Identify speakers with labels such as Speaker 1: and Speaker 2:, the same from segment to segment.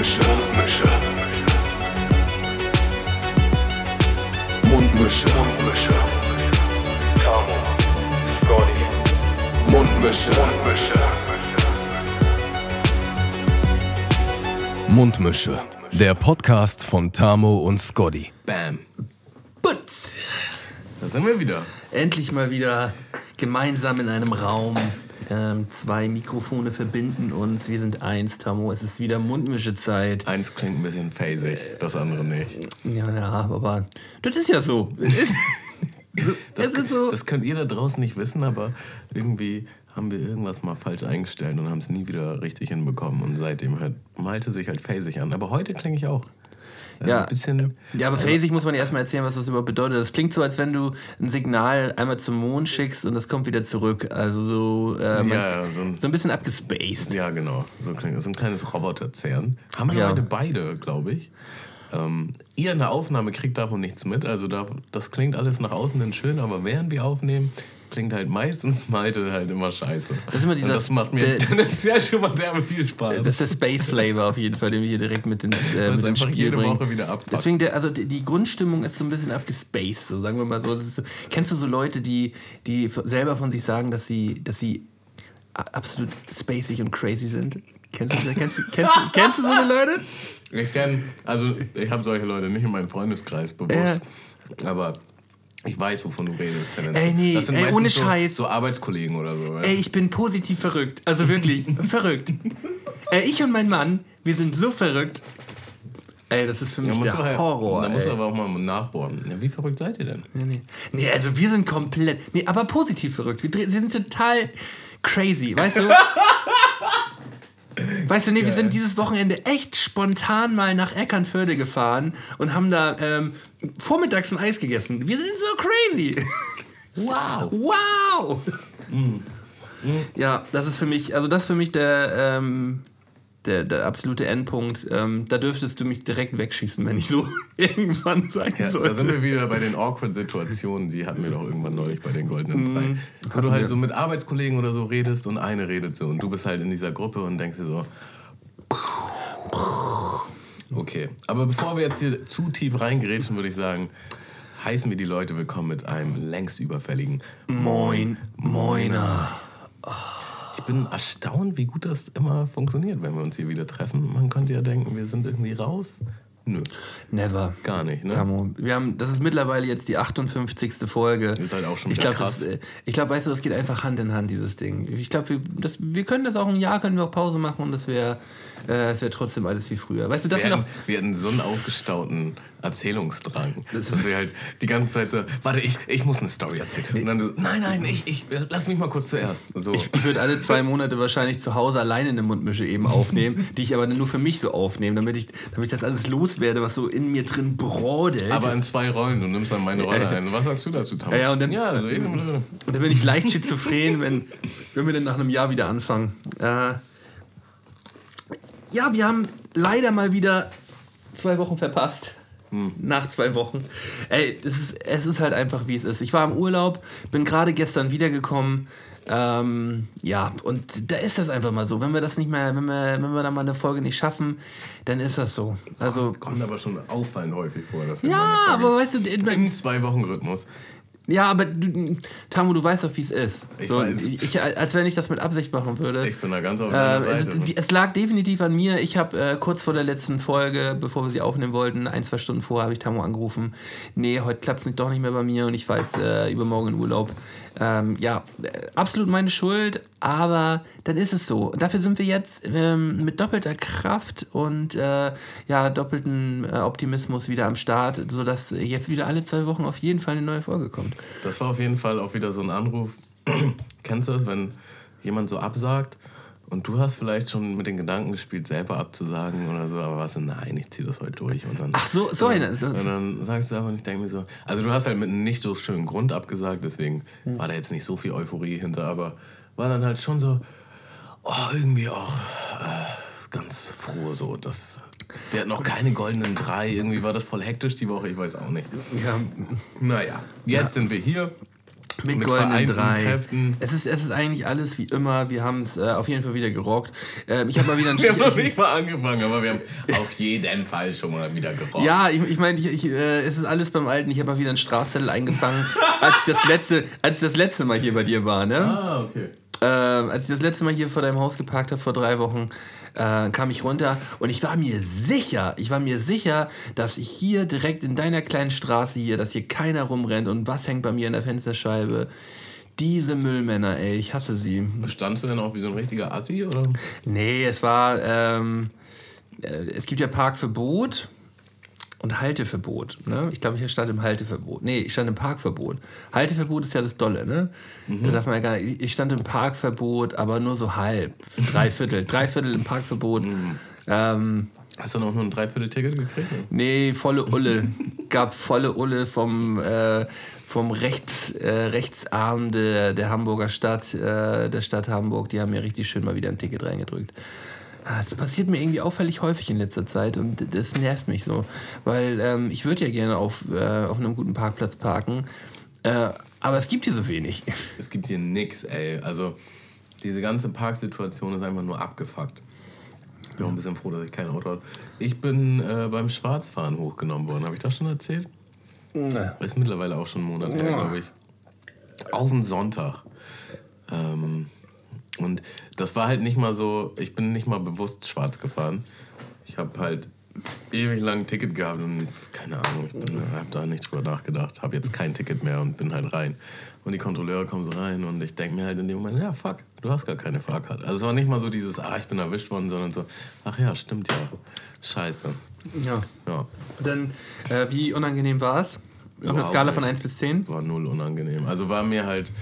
Speaker 1: Mundmische. Mundmische. Mundmische. Tamo. Scotty. Mundmische. Mundmische. Mundmische. Der Podcast von Tamo und Scotty.
Speaker 2: Bam.
Speaker 3: Putz.
Speaker 2: Da sind wir wieder.
Speaker 3: Endlich mal wieder gemeinsam in einem Raum. Ähm, zwei Mikrofone verbinden uns. Wir sind eins, Tamo. Es ist wieder Mundmischezeit.
Speaker 2: Eins klingt ein bisschen phasig, das andere nicht.
Speaker 3: Ja, ja, aber das ist ja so.
Speaker 2: Das,
Speaker 3: ist so.
Speaker 2: das könnt ihr da draußen nicht wissen, aber irgendwie haben wir irgendwas mal falsch eingestellt und haben es nie wieder richtig hinbekommen. Und seitdem hört Malte sich halt phasig an. Aber heute klinge ich auch. Äh,
Speaker 3: Ja.
Speaker 2: Ein bisschen.
Speaker 3: Ja, aber phasig muss man ja erstmal erzählen, was das überhaupt bedeutet. Das klingt so, als wenn du ein Signal einmal zum Mond schickst und das kommt wieder zurück. Also so, äh,
Speaker 2: Ja, so ein-
Speaker 3: so ein bisschen abgespaced.
Speaker 2: Ja, genau. So, klingt, so ein kleines Roboterzerren. Haben wir
Speaker 3: Ja.
Speaker 2: heute beide, glaube ich. Ähm, ihr in der Aufnahme kriegt davon nichts mit. Also da, das klingt alles nach außen hin schön, aber während wir aufnehmen, klingt halt meistens Malte halt immer scheiße.
Speaker 3: Das ist immer dieser-
Speaker 2: das macht mir tendenziell schon mal derbe viel Spaß.
Speaker 3: Das ist der Space Flavor auf jeden Fall, den wir hier direkt mit ins, äh,
Speaker 2: Das
Speaker 3: mit
Speaker 2: einfach jede
Speaker 3: bringen.
Speaker 2: Woche wieder abfuckt.
Speaker 3: Deswegen, der, also die, die Grundstimmung ist so ein bisschen abgespaced, so sagen wir mal so. So. Kennst du so Leute, die, die selber von sich sagen, dass sie, dass sie absolut spacig und crazy sind? Kennst du, kennst, du- kennst, du- kennst du so eine Leute?
Speaker 2: Ich kenn, also ich habe solche Leute nicht in meinem Freundeskreis bewusst, aber ich weiß, wovon du redest. tendenziell.
Speaker 3: Ey, nee,
Speaker 2: das sind
Speaker 3: ey, ohne
Speaker 2: so,
Speaker 3: Scheiß.
Speaker 2: so Arbeitskollegen oder so. ja.
Speaker 3: Ey, ich bin positiv verrückt. Also wirklich, verrückt. Ey, ich und mein Mann, wir sind so verrückt. Ey, das ist für mich
Speaker 2: musst,
Speaker 3: der
Speaker 2: halt,
Speaker 3: Horror.
Speaker 2: da musst du aber auch mal nachbohren. Ja, wie verrückt seid ihr denn?
Speaker 3: Nee, nee. nee, also wir sind komplett. Nee, aber positiv verrückt. Wir sind total crazy, weißt du? Weißt du, nee, wir sind dieses Wochenende echt spontan mal nach Eckernförde gefahren und haben da ähm, vormittags ein Eis gegessen. Wir sind so crazy.
Speaker 2: Wow.
Speaker 3: Wow! Ja, das ist für mich, also das ist für mich der, ähm, der, der absolute Endpunkt. Ähm, da dürftest du mich direkt wegschießen, wenn ich so irgendwann sein
Speaker 2: Ja, da
Speaker 3: sollte.
Speaker 2: sind wir wieder bei den awkward Situationen, die hatten wir doch irgendwann neulich bei den goldenen drei. Wo du halt so mit Arbeitskollegen oder so redest und eine redet so und du bist halt in dieser Gruppe und denkst dir so. Okay, aber bevor wir jetzt hier zu tief reingrätschen, würde ich sagen, heißen wir die Leute willkommen mit einem längst überfälligen
Speaker 3: Moin, Moiner.
Speaker 2: Ich bin erstaunt, wie gut das immer funktioniert, wenn wir uns hier wieder treffen. Man könnte ja denken, wir sind irgendwie raus. Nö,
Speaker 3: Never.
Speaker 2: gar nicht, ne?
Speaker 3: Tamo, wir haben, das ist mittlerweile jetzt die 58. Folge.
Speaker 2: Ist halt auch schon
Speaker 3: ich glaube,
Speaker 2: krass.
Speaker 3: äh, ich glaube, weißt du, das geht einfach Hand in Hand, dieses Ding. Ich glaube, wir, das- wir können das auch ein Jahr, können wir auch Pause machen und das wäre äh, das wär trotzdem alles wie früher. Weißt du, das
Speaker 2: Wir
Speaker 3: sind
Speaker 2: hatten,
Speaker 3: auch,
Speaker 2: wir hatten so einen aufgestauten Erzählungsdrang, dass wir halt die ganze Zeit so, warte, ich, ich muss eine Story erzählen. Und dann so, nein, nein, ich, ich, lass mich mal kurz zuerst. So.
Speaker 3: ich würde alle zwei Monate wahrscheinlich zu Hause alleine eine Mundmische eben aufnehmen, die ich aber nur für mich so aufnehme, damit ich, damit ich das alles loswerde, was so in mir drin brodelt.
Speaker 2: aber in zwei Rollen, du nimmst dann meine Rolle ein. Was sagst du dazu, Tom?
Speaker 3: Ja, ja, und dann-
Speaker 2: ja also eben,
Speaker 3: Und dann bin ich leicht schizophren, wenn, wenn wir dann nach einem Jahr wieder anfangen. Äh, ja, wir haben leider mal wieder zwei Wochen verpasst. Nach zwei Wochen. Ey, es ist, es ist halt einfach, wie es ist. Ich war im Urlaub, bin gerade gestern wiedergekommen. Ähm, ja, und da ist das einfach mal so. Wenn wir das nicht mehr, wenn wir, wenn wir da mal eine Folge nicht schaffen, dann ist das so. Also,
Speaker 2: kommt aber schon auffallend häufig vor. Dass wir
Speaker 3: ja, aber weißt du,
Speaker 2: im Zwei-Wochen-Rhythmus.
Speaker 3: Ja, aber du, Tamu, du weißt doch, wie es ist.
Speaker 2: Ich
Speaker 3: so,
Speaker 2: weiß.
Speaker 3: ich, als wenn ich das mit Absicht machen würde.
Speaker 2: Ich bin da ganz auf deiner
Speaker 3: Äh, es,
Speaker 2: Seite.
Speaker 3: die- es lag definitiv an mir. Ich habe äh, kurz vor der letzten Folge, bevor wir sie aufnehmen wollten, ein, zwei Stunden vorher, habe ich Tamu angerufen. Nee, heute klappt es nicht, doch nicht mehr bei mir und ich fahre jetzt äh, übermorgen in Urlaub. Ähm, ja, absolut meine Schuld, aber dann ist es so. Dafür sind wir jetzt ähm, mit doppelter Kraft und äh, ja, doppelten äh, Optimismus wieder am Start, sodass jetzt wieder alle zwei Wochen auf jeden Fall eine neue Folge kommt.
Speaker 2: Das war auf jeden Fall auch wieder so ein Anruf. Kennst du das, wenn jemand so absagt und du hast vielleicht schon mit den Gedanken gespielt, selber abzusagen oder so, aber was, nein, ich ziehe das heute durch. Und dann,
Speaker 3: Ach so, so eine-
Speaker 2: dann, und dann sagst du aber, und ich denke mir so, also du hast halt mit einem nicht so schönen Grund abgesagt, deswegen
Speaker 3: Hm.
Speaker 2: war da jetzt nicht so viel Euphorie hinter, aber war dann halt schon so, oh, irgendwie auch äh, ganz froh so, dass wir hatten noch keine goldenen drei, irgendwie war das voll hektisch die Woche, ich weiß auch nicht.
Speaker 3: Ja,
Speaker 2: Naja, jetzt sind wir hier.
Speaker 3: Mit,
Speaker 2: Mit
Speaker 3: goldenen drei.
Speaker 2: Kräften.
Speaker 3: Es ist, es ist eigentlich alles wie immer. Wir haben es äh, auf jeden Fall wieder gerockt. Ähm, ich habe mal wieder ein
Speaker 2: Wir haben noch
Speaker 3: ich,
Speaker 2: nicht mal angefangen, aber wir haben auf jeden Fall schon mal wieder gerockt.
Speaker 3: Ja, ich, ich meine, äh, es ist alles beim Alten. Ich habe mal wieder einen Strafzettel eingefangen, als ich das letzte, als ich das letzte Mal hier bei dir war, ne?
Speaker 2: Ah, okay.
Speaker 3: Ähm, als ich das letzte Mal hier vor deinem Haus geparkt habe, vor drei Wochen, äh, kam ich runter und ich war mir sicher, ich war mir sicher, dass ich hier direkt in deiner kleinen Straße hier, dass hier keiner rumrennt und was hängt bei mir in der Fensterscheibe. Diese Müllmänner, ey, ich hasse sie.
Speaker 2: Standst du denn auch wie so ein richtiger Assi, oder?
Speaker 3: Nee, es war, ähm, äh, es gibt ja Parkverbot und Halteverbot. Ne? Ich glaube, ich stand im Halteverbot. Nee, ich stand im Parkverbot. Halteverbot ist ja das Dolle, ne? Da darf man ja gar nicht. Ich stand im Parkverbot, aber nur so halb. Drei Viertel. Drei Viertel im Parkverbot. Ähm,
Speaker 2: Hast du noch nur ein Dreiviertel-Ticket gekriegt?
Speaker 3: Nee, volle Ulle. Gab volle Ulle vom, äh, vom Rechts, äh, Rechtsarm der, der Hamburger Stadt, äh, der Stadt Hamburg. Die haben mir richtig schön mal wieder ein Ticket reingedrückt. Ah, Das passiert mir irgendwie auffällig häufig in letzter Zeit und das nervt mich so. Weil ähm, ich würde ja gerne auf, äh, auf einem guten Parkplatz parken, äh, aber es gibt hier so wenig.
Speaker 2: Es gibt hier nix, ey. Also, diese ganze Parksituation ist einfach nur abgefuckt. Ich bin auch ein bisschen froh, dass ich kein Auto habe. Ich bin äh, beim Schwarzfahren hochgenommen worden. Habe ich das schon erzählt? Ist mittlerweile auch schon ein Monat her, glaube ich. Auf den Sonntag. Ähm, und das war halt nicht mal so, ich bin nicht mal bewusst schwarz gefahren. Ich habe halt ewig lang ein Ticket gehabt und keine Ahnung, ich habe da nicht drüber nachgedacht. Habe jetzt kein Ticket mehr und bin halt rein. Und die Kontrolleure kommen so rein und ich denke mir halt in dem Moment, ja fuck, du hast gar keine Fahrkarte. Also es war nicht mal so dieses, ah, ich bin erwischt worden, sondern so, ach ja, stimmt ja. Scheiße.
Speaker 3: Ja.
Speaker 2: Ja,
Speaker 3: Dann, äh, wie unangenehm war es? Auf einer Skala von
Speaker 2: nicht.
Speaker 3: 1 bis 10?
Speaker 2: war null unangenehm. Also war mir halt,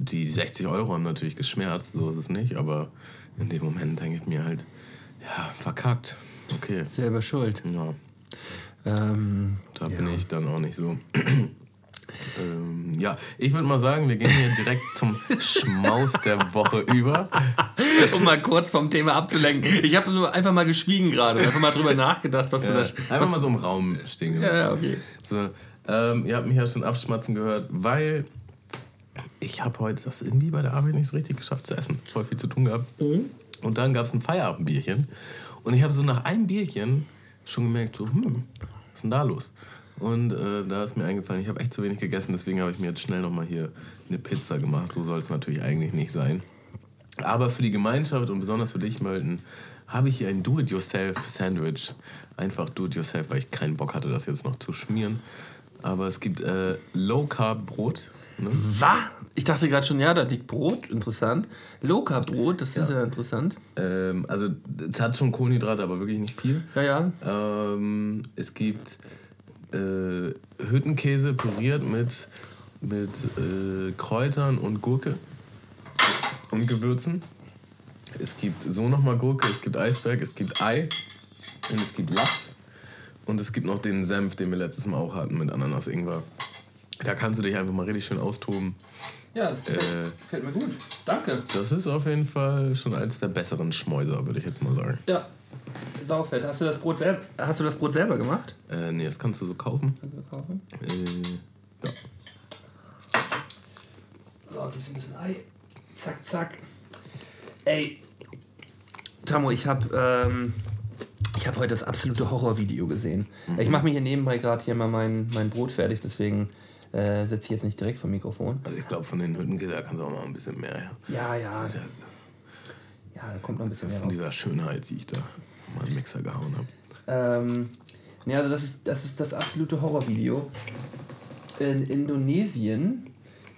Speaker 2: die 60 Euro haben natürlich geschmerzt, so ist es nicht, aber in dem Moment denke ich mir halt, ja, verkackt. Okay.
Speaker 3: Selber schuld.
Speaker 2: Ja,
Speaker 3: Ähm,
Speaker 2: da bin ich dann auch nicht so. ähm, ja, ich würde mal sagen, wir gehen hier direkt zum Schmaus der Woche über.
Speaker 3: um mal kurz vom Thema abzulenken. Ich habe nur einfach mal geschwiegen gerade einfach mal drüber nachgedacht, was du da.
Speaker 2: Einfach mal so im Raum stehen.
Speaker 3: Ja, ja, okay.
Speaker 2: So, ähm, ihr habt mich ja schon abschmatzen gehört, weil ich habe heute das irgendwie bei der Arbeit nicht so richtig geschafft zu essen. Voll viel zu tun gehabt. Und dann gab es ein Feierabendbierchen. Und ich habe so nach einem Bierchen schon gemerkt, so, hm, was ist denn da los? Und äh, da ist mir eingefallen, ich habe echt zu wenig gegessen, deswegen habe ich mir jetzt schnell nochmal hier eine Pizza gemacht. So soll es natürlich eigentlich nicht sein. Aber für die Gemeinschaft und besonders für dich, Mölten, habe ich hier ein Do-it-yourself-Sandwich. Einfach Do-it-yourself, weil ich keinen Bock hatte, das jetzt noch zu schmieren. Aber es gibt äh, Low-Carb-Brot. Ne?
Speaker 3: Was? Ich dachte gerade schon, ja, da liegt Brot, interessant. Loka-Brot, das ist ja interessant.
Speaker 2: Ähm, also es hat schon Kohlenhydrate, aber wirklich nicht viel.
Speaker 3: Ja, ja.
Speaker 2: Ähm, es gibt äh, Hüttenkäse püriert mit, mit äh, Kräutern und Gurke und Gewürzen. Es gibt so nochmal Gurke, es gibt Eisberg, es gibt Ei und es gibt Lachs. Und es gibt noch den Senf, den wir letztes Mal auch hatten mit Ananas Ingwer. Da kannst du dich einfach mal richtig schön austoben.
Speaker 3: Ja, das gefällt,
Speaker 2: Äh,
Speaker 3: gefällt mir gut. Danke.
Speaker 2: Das ist auf jeden Fall schon eins der besseren Schmäuser, würde ich jetzt mal sagen.
Speaker 3: Ja. Saufett. Hast du das Brot selber, hast du das Brot selber gemacht?
Speaker 2: Äh, nee, das kannst du so kaufen. Äh, ja.
Speaker 3: So, gibt's ein bisschen Ei. Zack, zack. Ey. Tamo, ich habe ähm, ich hab heute das absolute Horrorvideo gesehen. Ich mache mir hier nebenbei gerade hier mal mein, mein Brot fertig, deswegen äh, sitze ich jetzt nicht direkt vom Mikrofon.
Speaker 2: Also ich glaube, von den Hüttenkäse kannst du auch noch ein bisschen mehr. Ja.
Speaker 3: Ja, ja. Ja, da kommt noch ein bisschen mehr
Speaker 2: Von
Speaker 3: raus.
Speaker 2: dieser Schönheit, die ich da mal im Mixer gehauen habe.
Speaker 3: Ähm, ja, also das ist, das ist das absolute Horrorvideo. In Indonesien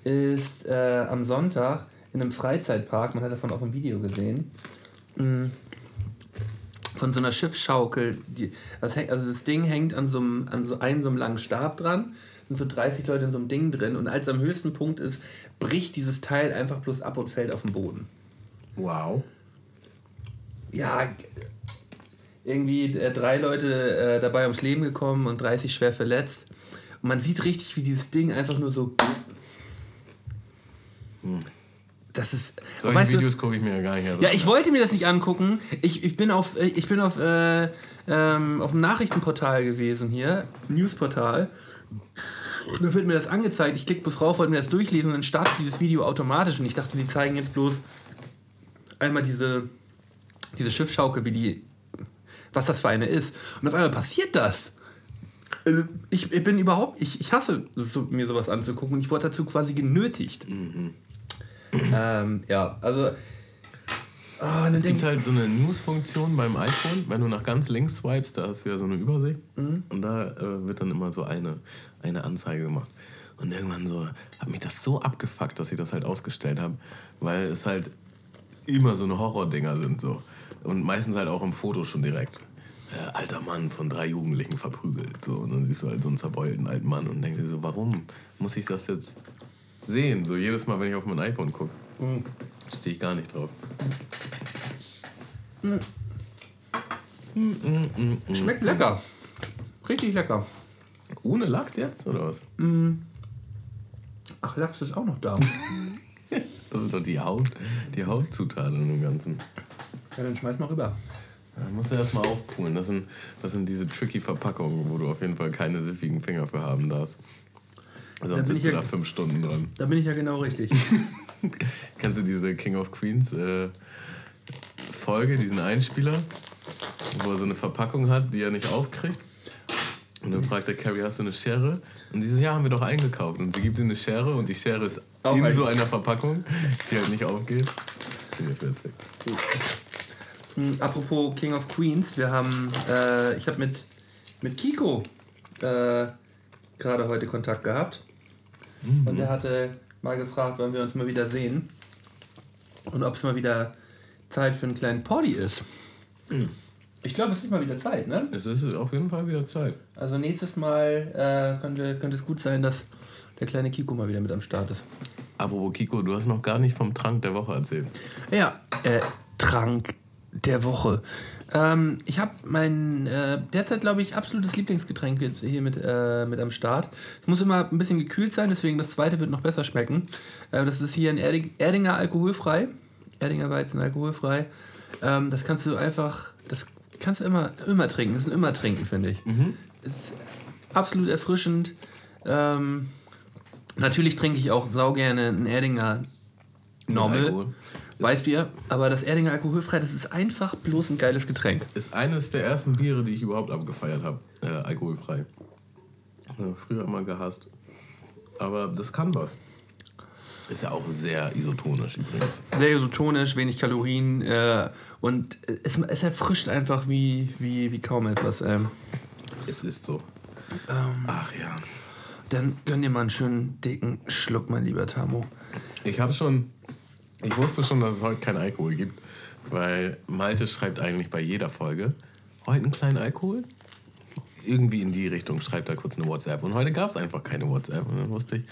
Speaker 3: ist äh, am Sonntag in einem Freizeitpark, man hat davon auch ein Video gesehen, mh, von so einer Schiffsschaukel. Die, das also das Ding hängt an so einem, an so einem, so einem langen Stab dran, sind so 30 Leute in so einem Ding drin und als es am höchsten Punkt ist, bricht dieses Teil einfach bloß ab und fällt auf den Boden.
Speaker 2: Wow.
Speaker 3: ja, irgendwie äh, drei Leute äh, dabei ums Leben gekommen und 30 schwer verletzt. Und man sieht richtig, wie dieses Ding einfach nur so. Das ist.
Speaker 2: Solche
Speaker 3: weißt
Speaker 2: Videos gucke ich mir ja gar nicht an.
Speaker 3: ja, ich wollte mir das nicht angucken. Ich, ich bin auf, äh, ich bin auf, äh, ähm, auf einem Nachrichtenportal gewesen hier, Newsportal. Und dann wird mir das angezeigt, ich klicke bloß rauf, wollte mir das durchlesen und dann startet dieses Video automatisch und ich dachte, die zeigen jetzt bloß einmal diese, diese Schiffschaukel, wie die, was das für eine ist. Und auf einmal passiert das. Also ich, ich bin überhaupt, ich, ich hasse so, mir sowas anzugucken und ich wurde dazu quasi genötigt. Ähm, ja, also. Ah,
Speaker 2: Es gibt halt so eine News-Funktion beim iPhone, wenn du nach ganz links swipest, da hast du ja so eine Übersicht. Und da äh, wird dann immer so eine, eine Anzeige gemacht. Und irgendwann so hat mich das so abgefuckt, dass ich das halt ausgestellt habe, weil es halt immer so eine Horror-Dinger sind so. Und meistens halt auch im Foto schon direkt. Äh, alter Mann von drei Jugendlichen verprügelt. So. Und dann siehst du halt so einen zerbeulten alten Mann und denkst dir so, warum muss ich das jetzt sehen? So jedes Mal, wenn ich auf mein iPhone gucke. Stehe ich gar nicht drauf.
Speaker 3: Schmeckt lecker. Richtig lecker.
Speaker 2: Ohne Lachs jetzt, oder was?
Speaker 3: Ach, Lachs ist auch noch da.
Speaker 2: Das ist doch die, Haupt, die Hauptzutat in dem Ganzen.
Speaker 3: ja, dann schmeiß mal rüber.
Speaker 2: Da musst du erstmal aufpulen. Das sind, das sind diese tricky Verpackungen, wo du auf jeden Fall keine siffigen Finger für haben darfst. Sonst
Speaker 3: ich
Speaker 2: sitzt du
Speaker 3: ja-
Speaker 2: da fünf Stunden dran.
Speaker 3: Da bin ich ja genau richtig.
Speaker 2: Kennst du diese King of Queens äh, Folge, diesen Einspieler, wo er so eine Verpackung hat, die er nicht aufkriegt? Und dann fragt der Carrie, hast du eine Schere? Und sie so, ja, haben wir doch eingekauft. Und sie gibt ihm eine Schere und die Schere ist
Speaker 3: Auch
Speaker 2: in
Speaker 3: ein-
Speaker 2: so einer Verpackung, die halt nicht aufgeht. Ziemlich witzig.
Speaker 3: Hm, Apropos King of Queens, wir haben, äh, ich habe mit, mit Kiko äh, gerade heute Kontakt gehabt. Und er hatte mal gefragt, wann wir uns mal wieder sehen. Und ob es mal wieder Zeit für einen kleinen Party ist. Ich glaube, es ist mal wieder Zeit, ne?
Speaker 2: Es ist auf jeden Fall wieder Zeit.
Speaker 3: Also nächstes Mal äh, könnte, könnte es gut sein, dass der kleine Kiko mal wieder mit am Start ist.
Speaker 2: Apropos Kiko, du hast noch gar nicht vom Trank der Woche erzählt.
Speaker 3: Ja, äh, Trank der Woche. Ähm, ich habe mein äh, derzeit, glaube ich, absolutes Lieblingsgetränk hier mit, äh, mit am Start. Es muss immer ein bisschen gekühlt sein, deswegen das zweite wird noch besser schmecken. Äh, das ist hier ein Erding, Erdinger alkoholfrei. Erdinger Weizen alkoholfrei. Ähm, das kannst du einfach, das kannst du immer, immer trinken. Das ist ein immer trinken, finde ich. Ist absolut erfrischend. Ähm, natürlich trinke ich auch saugerne ein Erdinger Normal. Weißbier, aber das Erdinger alkoholfrei, das ist einfach bloß ein geiles Getränk.
Speaker 2: Ist eines der ersten Biere, die ich überhaupt abgefeiert habe. Äh, alkoholfrei. Äh, früher immer gehasst. Aber das kann was. Ist ja auch sehr isotonisch übrigens.
Speaker 3: Sehr isotonisch, wenig Kalorien äh, und es, es erfrischt einfach wie, wie, wie kaum etwas. Ähm,
Speaker 2: Es ist so. Ach ja.
Speaker 3: dann gönn dir mal einen schönen dicken Schluck, mein lieber Tamo.
Speaker 2: Ich habe schon. Ich wusste schon, dass es heute keinen Alkohol gibt. Weil Malte schreibt eigentlich bei jeder Folge: Heute einen kleinen Alkohol? Irgendwie in die Richtung schreibt er kurz eine WhatsApp. Und heute gab es einfach keine WhatsApp. Und dann wusste ich: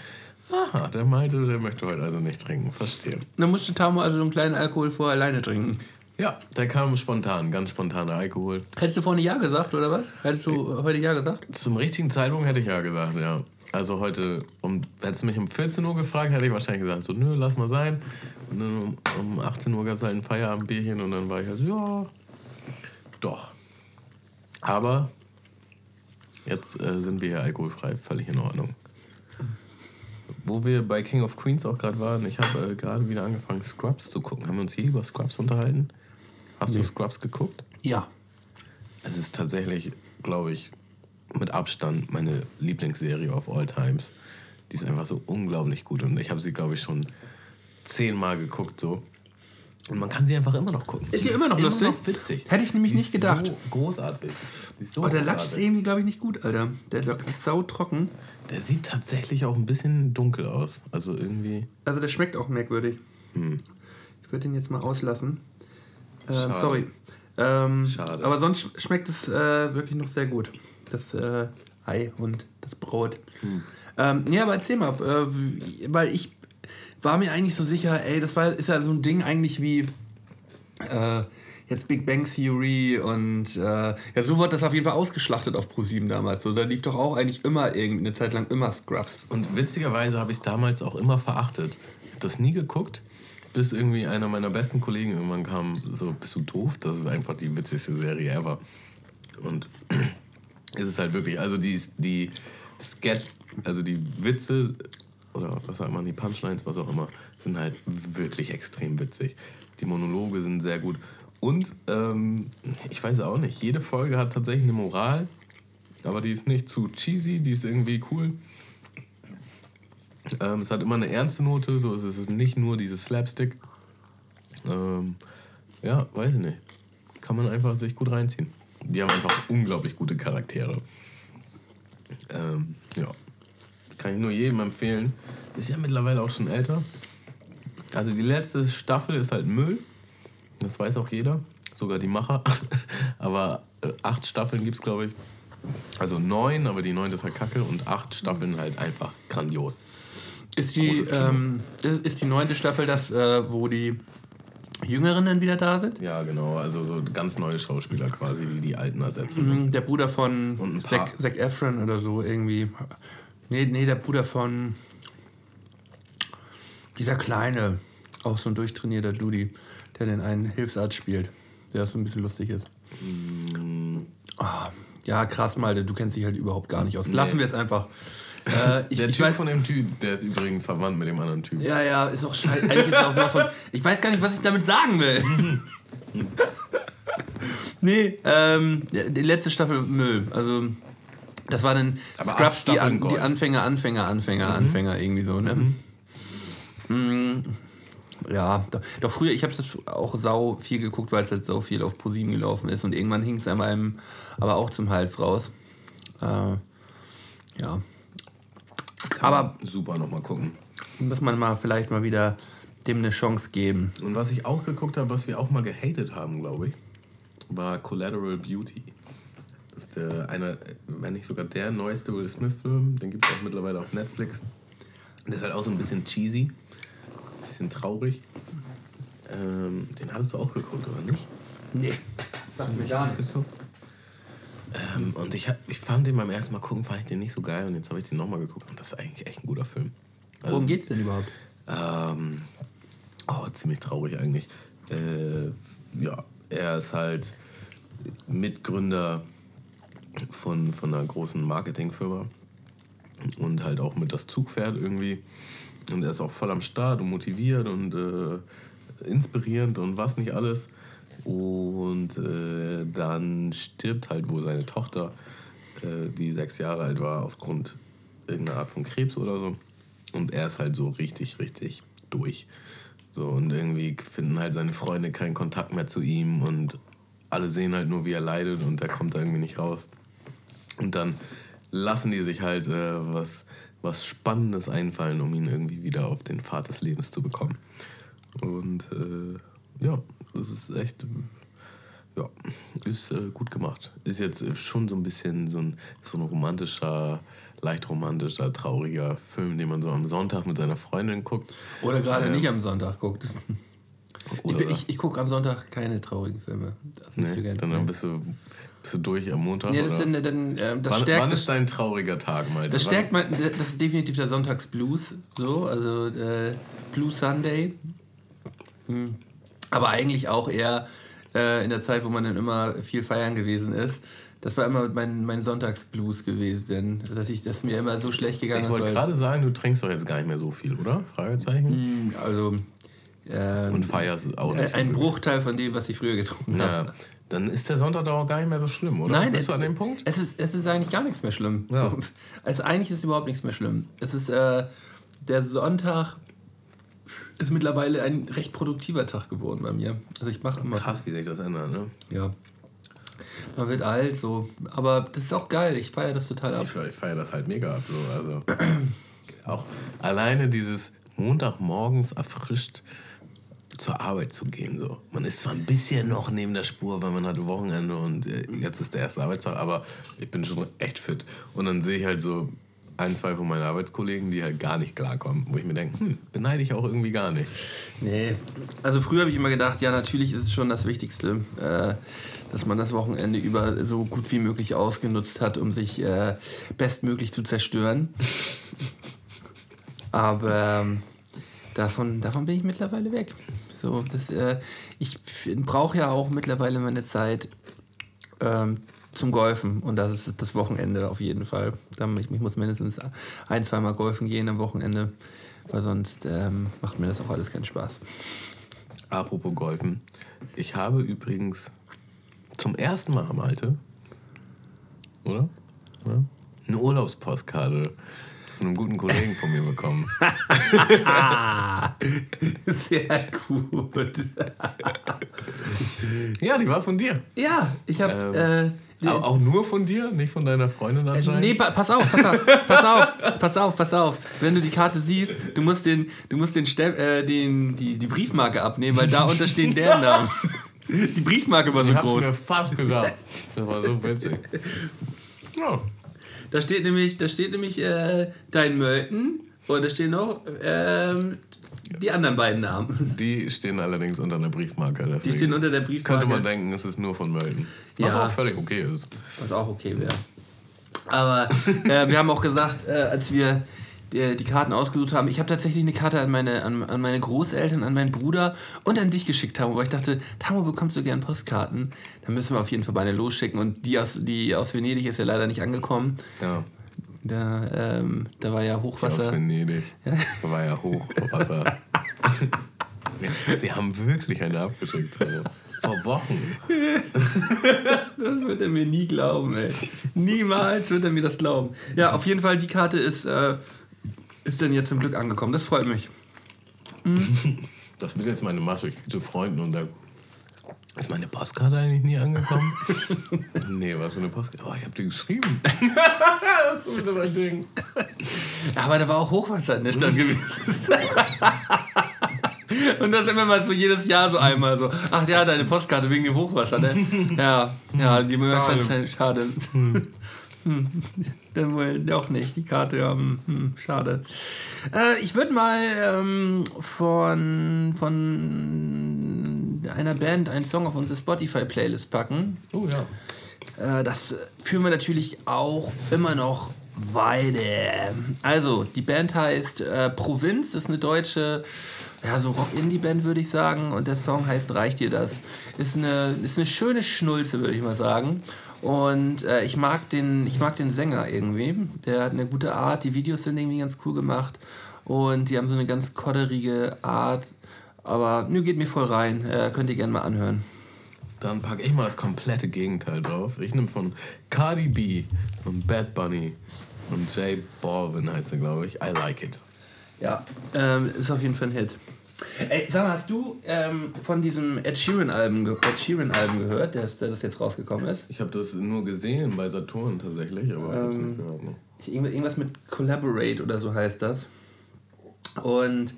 Speaker 2: Aha, der Malte, der möchte heute also nicht trinken. Verstehe.
Speaker 3: Dann musste Tamo also einen kleinen Alkohol vorher alleine trinken.
Speaker 2: Ja, der kam spontan, ganz spontaner Alkohol.
Speaker 3: Hättest du vorhin Ja gesagt, oder was? Hättest du äh, heute Ja gesagt?
Speaker 2: Zum richtigen Zeitpunkt hätte ich ja gesagt, ja. Also heute, um, hättest du mich um 14 Uhr gefragt, hätte ich wahrscheinlich gesagt, so, nö, lass mal sein. Und dann um, um 18 Uhr gab es halt ein Feierabendbierchen und dann war ich halt so, ja, doch. Aber jetzt äh, sind wir hier alkoholfrei, völlig in Ordnung. Wo wir bei King of Queens auch gerade waren, ich habe äh, gerade wieder angefangen, Scrubs zu gucken. Haben wir uns hier über Scrubs unterhalten? Hast du Scrubs geguckt?
Speaker 3: Ja.
Speaker 2: Es ist tatsächlich, glaube ich, mit Abstand meine Lieblingsserie of all times. Die ist einfach so unglaublich gut und ich habe sie, glaube ich, schon zehnmal geguckt so. Und man kann sie einfach immer noch gucken.
Speaker 3: Ist sie immer noch lustig?
Speaker 2: witzig.
Speaker 3: Hätte ich nämlich
Speaker 2: Die
Speaker 3: nicht gedacht.
Speaker 2: So großartig. Die ist so
Speaker 3: Oh, der Lachs ist irgendwie, glaube ich, nicht gut, Alter. Der Lachs ist sautrocken.
Speaker 2: Der sieht tatsächlich auch ein bisschen dunkel aus. Also irgendwie.
Speaker 3: Also der schmeckt auch merkwürdig. Ich würde den jetzt mal auslassen. Ähm, sorry. Ähm,
Speaker 2: Schade.
Speaker 3: Aber sonst schmeckt es äh, wirklich noch sehr gut. Das äh, Ei und das Brot. Ähm, nee, aber erzähl mal, äh, weil ich war mir eigentlich so sicher, ey, das war, ist ja so ein Ding eigentlich wie äh, jetzt Big Bang Theory und äh, ja, so wurde das auf jeden Fall ausgeschlachtet auf ProSieben damals. So, da lief doch auch eigentlich immer irgendwie eine Zeit lang immer Scrubs.
Speaker 2: Und witzigerweise habe ich es damals auch immer verachtet. Ich habe das nie geguckt, bis irgendwie einer meiner besten Kollegen irgendwann kam, so, bist du doof? Das ist einfach die witzigste Serie ever. Und es ist halt wirklich, also die, die Skat, also die Witze oder was sagt man, die Punchlines, was auch immer, sind halt wirklich extrem witzig. Die Monologe sind sehr gut. Und ähm, ich weiß auch nicht, jede Folge hat tatsächlich eine Moral, aber die ist nicht zu cheesy, die ist irgendwie cool. Ähm, es hat immer eine ernste Note, so es ist nicht nur dieses Slapstick. Ähm, ja, weiß ich nicht. Kann man einfach sich gut reinziehen. Die haben einfach unglaublich gute Charaktere. Ähm, ja. Kann ich nur jedem empfehlen. Ist ja mittlerweile auch schon älter. Also die letzte Staffel ist halt Müll. Das weiß auch jeder. Sogar die Macher. aber äh, acht Staffeln gibt es, glaube ich. Also neun, aber die neunte ist halt kacke. Und acht Staffeln halt einfach grandios.
Speaker 3: Ist die, ähm, ist die neunte Staffel das, äh, wo die Jüngeren dann wieder da sind?
Speaker 2: Ja, genau. Also so ganz neue Schauspieler quasi, die die alten ersetzen.
Speaker 3: Mhm, Der Bruder von
Speaker 2: Und
Speaker 3: Zac, Zac Efron oder so irgendwie. Nee, nee, der Bruder von dieser kleine, auch so ein durchtrainierter Dudi, der den einen Hilfsarzt spielt, der so ein bisschen lustig ist. Ah, ja, krass, Malte, du kennst dich halt überhaupt gar nicht aus. Lassen wir es einfach. Äh, ich,
Speaker 2: Der
Speaker 3: ich
Speaker 2: Typ
Speaker 3: weiß,
Speaker 2: von dem Typ, der ist übrigens verwandt mit dem anderen Typ.
Speaker 3: ja, ja, ist auch scheiße. Ich weiß gar nicht, was ich damit sagen will. nee, ähm, die letzte Staffel Müll. Also, das war dann
Speaker 2: Aber
Speaker 3: Scrubs, die, an, die. Anfänger, Anfänger, Anfänger, Anfänger, irgendwie so, ne? Mm, Ja, doch, doch früher, ich habe es auch sau viel geguckt, weil es halt sau viel auf ProSieben gelaufen ist und irgendwann hing es einem aber auch zum Hals raus. Äh, ja,
Speaker 2: Kann
Speaker 3: aber-
Speaker 2: man super nochmal gucken.
Speaker 3: muss man mal vielleicht mal wieder dem eine Chance geben.
Speaker 2: Und was ich auch geguckt habe, was wir auch mal gehatet haben, glaube ich, war Collateral Beauty. Das ist der, einer, wenn nicht sogar der neueste Will Smith-Film. Den gibt es auch mittlerweile auf Netflix. Der ist halt auch so ein bisschen cheesy, ein bisschen traurig. Ähm, den hattest du auch geguckt, oder nicht?
Speaker 3: Nee, sagt mir gar nichts.
Speaker 2: Ähm, und ich, hab, ich fand den beim ersten Mal gucken, fand ich den nicht so geil. Und jetzt habe ich den nochmal geguckt und das ist eigentlich echt ein guter Film. Also,
Speaker 3: Worum geht's denn überhaupt?
Speaker 2: Ähm, oh, ziemlich traurig eigentlich. Äh, ja, er ist halt Mitgründer von, von einer großen Marketingfirma und halt auch mit das Zugpferd irgendwie. Und er ist auch voll am Start und motiviert und äh, inspirierend und was nicht alles. Und äh, dann stirbt halt wohl seine Tochter, äh, die sechs Jahre alt war, aufgrund irgendeiner Art von Krebs oder so. Und er ist halt so richtig, richtig durch. So, und irgendwie finden halt seine Freunde keinen Kontakt mehr zu ihm und alle sehen halt nur, wie er leidet und er kommt da irgendwie nicht raus. Und dann lassen die sich halt äh, was, was Spannendes einfallen, um ihn irgendwie wieder auf den Pfad des Lebens zu bekommen. Und äh, ja, das ist echt, äh, ja, ist äh, gut gemacht. Ist jetzt äh, schon so ein bisschen so ein, so ein romantischer, leicht romantischer, trauriger Film, den man so am Sonntag mit seiner Freundin guckt.
Speaker 3: Oder gerade
Speaker 2: Ja.
Speaker 3: nicht am Sonntag guckt. Ich, ich, ich gucke am Sonntag keine traurigen Filme. So
Speaker 2: nee,
Speaker 3: gern.
Speaker 2: dann, dann bist, du, bist du durch am Montag.
Speaker 3: ja, das,
Speaker 2: oder was?
Speaker 3: dann, ähm, das
Speaker 2: wann,
Speaker 3: stärkt
Speaker 2: wann ist dein trauriger Tag, Malte?
Speaker 3: das stärkt mein, das ist definitiv der Sonntagsblues, so, also äh, Blue Sunday. Hm. Aber eigentlich auch eher äh, in der Zeit, wo man dann immer viel feiern gewesen ist. Das war immer mein, mein Sonntagsblues gewesen, denn dass ich das mir immer so schlecht gegangen
Speaker 2: Ich
Speaker 3: ist.
Speaker 2: wollte
Speaker 3: weil-
Speaker 2: gerade sagen, du trinkst doch jetzt gar nicht mehr so viel, oder? Fragezeichen.
Speaker 3: Hm, Also ähm,
Speaker 2: Und feierst auch nicht.
Speaker 3: ein Bruchteil von dem, was ich früher getrunken habe.
Speaker 2: Ja, dann ist der Sonntag doch auch gar nicht mehr so schlimm, oder?
Speaker 3: Nein,
Speaker 2: Bist
Speaker 3: es,
Speaker 2: du an dem Punkt?
Speaker 3: Es ist, es ist eigentlich gar nichts mehr schlimm.
Speaker 2: Ja.
Speaker 3: So, also eigentlich ist überhaupt nichts mehr schlimm. Es ist äh, der Sonntag ist mittlerweile ein recht produktiver Tag geworden bei mir. Also ich mache immer.
Speaker 2: Krass, wie sich das ändert, ne?
Speaker 3: Ja. Man wird alt, so. Aber das ist auch geil. Ich feiere das total ab.
Speaker 2: Ich, fe- ich feiere das halt mega ab. So. Also, auch alleine dieses Montagmorgens erfrischt zur Arbeit zu gehen. So. Man ist zwar ein bisschen noch neben der Spur, weil man hatte Wochenende und äh, jetzt ist der erste Arbeitstag, aber ich bin schon echt fit. Und dann sehe ich halt so ein, zwei von meinen Arbeitskollegen, die halt gar nicht klarkommen, wo ich mir denke, hm, beneide ich auch irgendwie gar nicht.
Speaker 3: Nee. Also früher habe ich immer gedacht, ja, natürlich ist es schon das Wichtigste, äh, dass man das Wochenende über so gut wie möglich ausgenutzt hat, um sich äh, bestmöglich zu zerstören. Aber ähm, davon, davon bin ich mittlerweile weg. So, das, äh, ich brauche ja auch mittlerweile meine Zeit ähm, zum Golfen. Und das ist das Wochenende auf jeden Fall. Ich, muss mindestens ein, zweimal golfen gehen am Wochenende, weil sonst ähm, macht mir das auch alles keinen Spaß.
Speaker 2: Apropos Golfen. Ich habe übrigens zum ersten Mal, Malte, oder? Ja? Eine Urlaubspostkarte von einem guten Kollegen von mir bekommen.
Speaker 3: Sehr gut.
Speaker 2: ja, die war von dir.
Speaker 3: Ja, ich habe. Ähm,
Speaker 2: äh, auch, auch nur von dir, nicht von deiner Freundin
Speaker 3: äh,
Speaker 2: anscheinend?
Speaker 3: Nee, pa pass auf, pass auf, pass auf, pass auf, pass auf. Wenn du die Karte siehst, du musst den, du musst den, Stem äh, den die, die Briefmarke abnehmen, weil da unterstehen deren Namen. Die Briefmarke war so
Speaker 2: ich
Speaker 3: groß.
Speaker 2: Ich mir fast gedacht. Das war so witzig. Ja.
Speaker 3: Da steht nämlich, da steht nämlich äh, dein Mölten und da stehen noch ähm, die anderen beiden Namen.
Speaker 2: Die stehen allerdings unter der Briefmarke.
Speaker 3: Die stehen unter der Briefmarke.
Speaker 2: Könnte man denken, es ist nur von Mölten. Was ja. auch völlig okay ist.
Speaker 3: Was auch okay wäre. Aber äh, wir haben auch gesagt, äh, als wir die, die Karten ausgesucht haben. Ich habe tatsächlich eine Karte an meine, an, an meine Großeltern, an meinen Bruder und an dich geschickt, Tamo, weil ich dachte, Tamo, bekommst du gern Postkarten? Dann müssen wir auf jeden Fall beide losschicken. Und die aus, die aus Venedig ist ja leider nicht angekommen.
Speaker 2: Ja.
Speaker 3: Da, ähm, da war ja Hochwasser.
Speaker 2: Aus Venedig. Ja. Da war ja Hochwasser. wir, wir, haben wirklich eine abgeschickt. Vor Wochen.
Speaker 3: das wird er mir nie glauben, ey. Niemals wird er mir das glauben. Ja, auf jeden Fall, die Karte ist, äh, ist denn jetzt zum Glück angekommen. Das freut mich.
Speaker 2: Mhm. Das wird jetzt meine Masche. Ich gehe zu Freunden und sage, ist meine Postkarte eigentlich nie angekommen? nee, was für eine Postkarte? Oh, ich habe die geschrieben. das ist wieder mein Ding.
Speaker 3: Aber da war auch Hochwasser in der Stadt gewesen. Und das immer mal so jedes Jahr so einmal so. Ach ja, deine Postkarte wegen dem Hochwasser, ne? Ja, ja, die mögen schade. schade. Hm. Dann wohl doch nicht, die Karte, ja, hm schade. Äh, ich würde mal ähm, von, von einer Band einen Song auf unsere Spotify-Playlist packen.
Speaker 2: Oh ja.
Speaker 3: Äh, das führen wir natürlich auch immer noch weiter. Also, die Band heißt äh, Provinz, ist eine deutsche ja, so Rock-Indie-Band, würde ich sagen. Und der Song heißt Reicht dir das? Ist eine, ist eine schöne Schnulze, würde ich mal sagen. Und äh, ich, mag den, ich mag den Sänger irgendwie. Der hat eine gute Art. Die Videos sind irgendwie ganz cool gemacht. Und die haben so eine ganz kodderige Art. Aber nö, geht mir voll rein. Äh, könnt ihr gerne mal anhören.
Speaker 2: Dann packe ich mal das komplette Gegenteil drauf. Ich nehme von Cardi B und Bad Bunny und Jay Balvin heißt er, glaube ich. I like it.
Speaker 3: Ja, ähm, ist auf jeden Fall ein Hit. Ey, sag mal, hast du ähm, von diesem Ed Sheeran-Album Ed Sheeran -Album gehört, das, das jetzt rausgekommen ist?
Speaker 2: Ich habe das nur gesehen bei Saturn tatsächlich, aber ähm, ich nicht gehört. Ne?
Speaker 3: Irgendwas mit Collaborate oder so heißt das. Und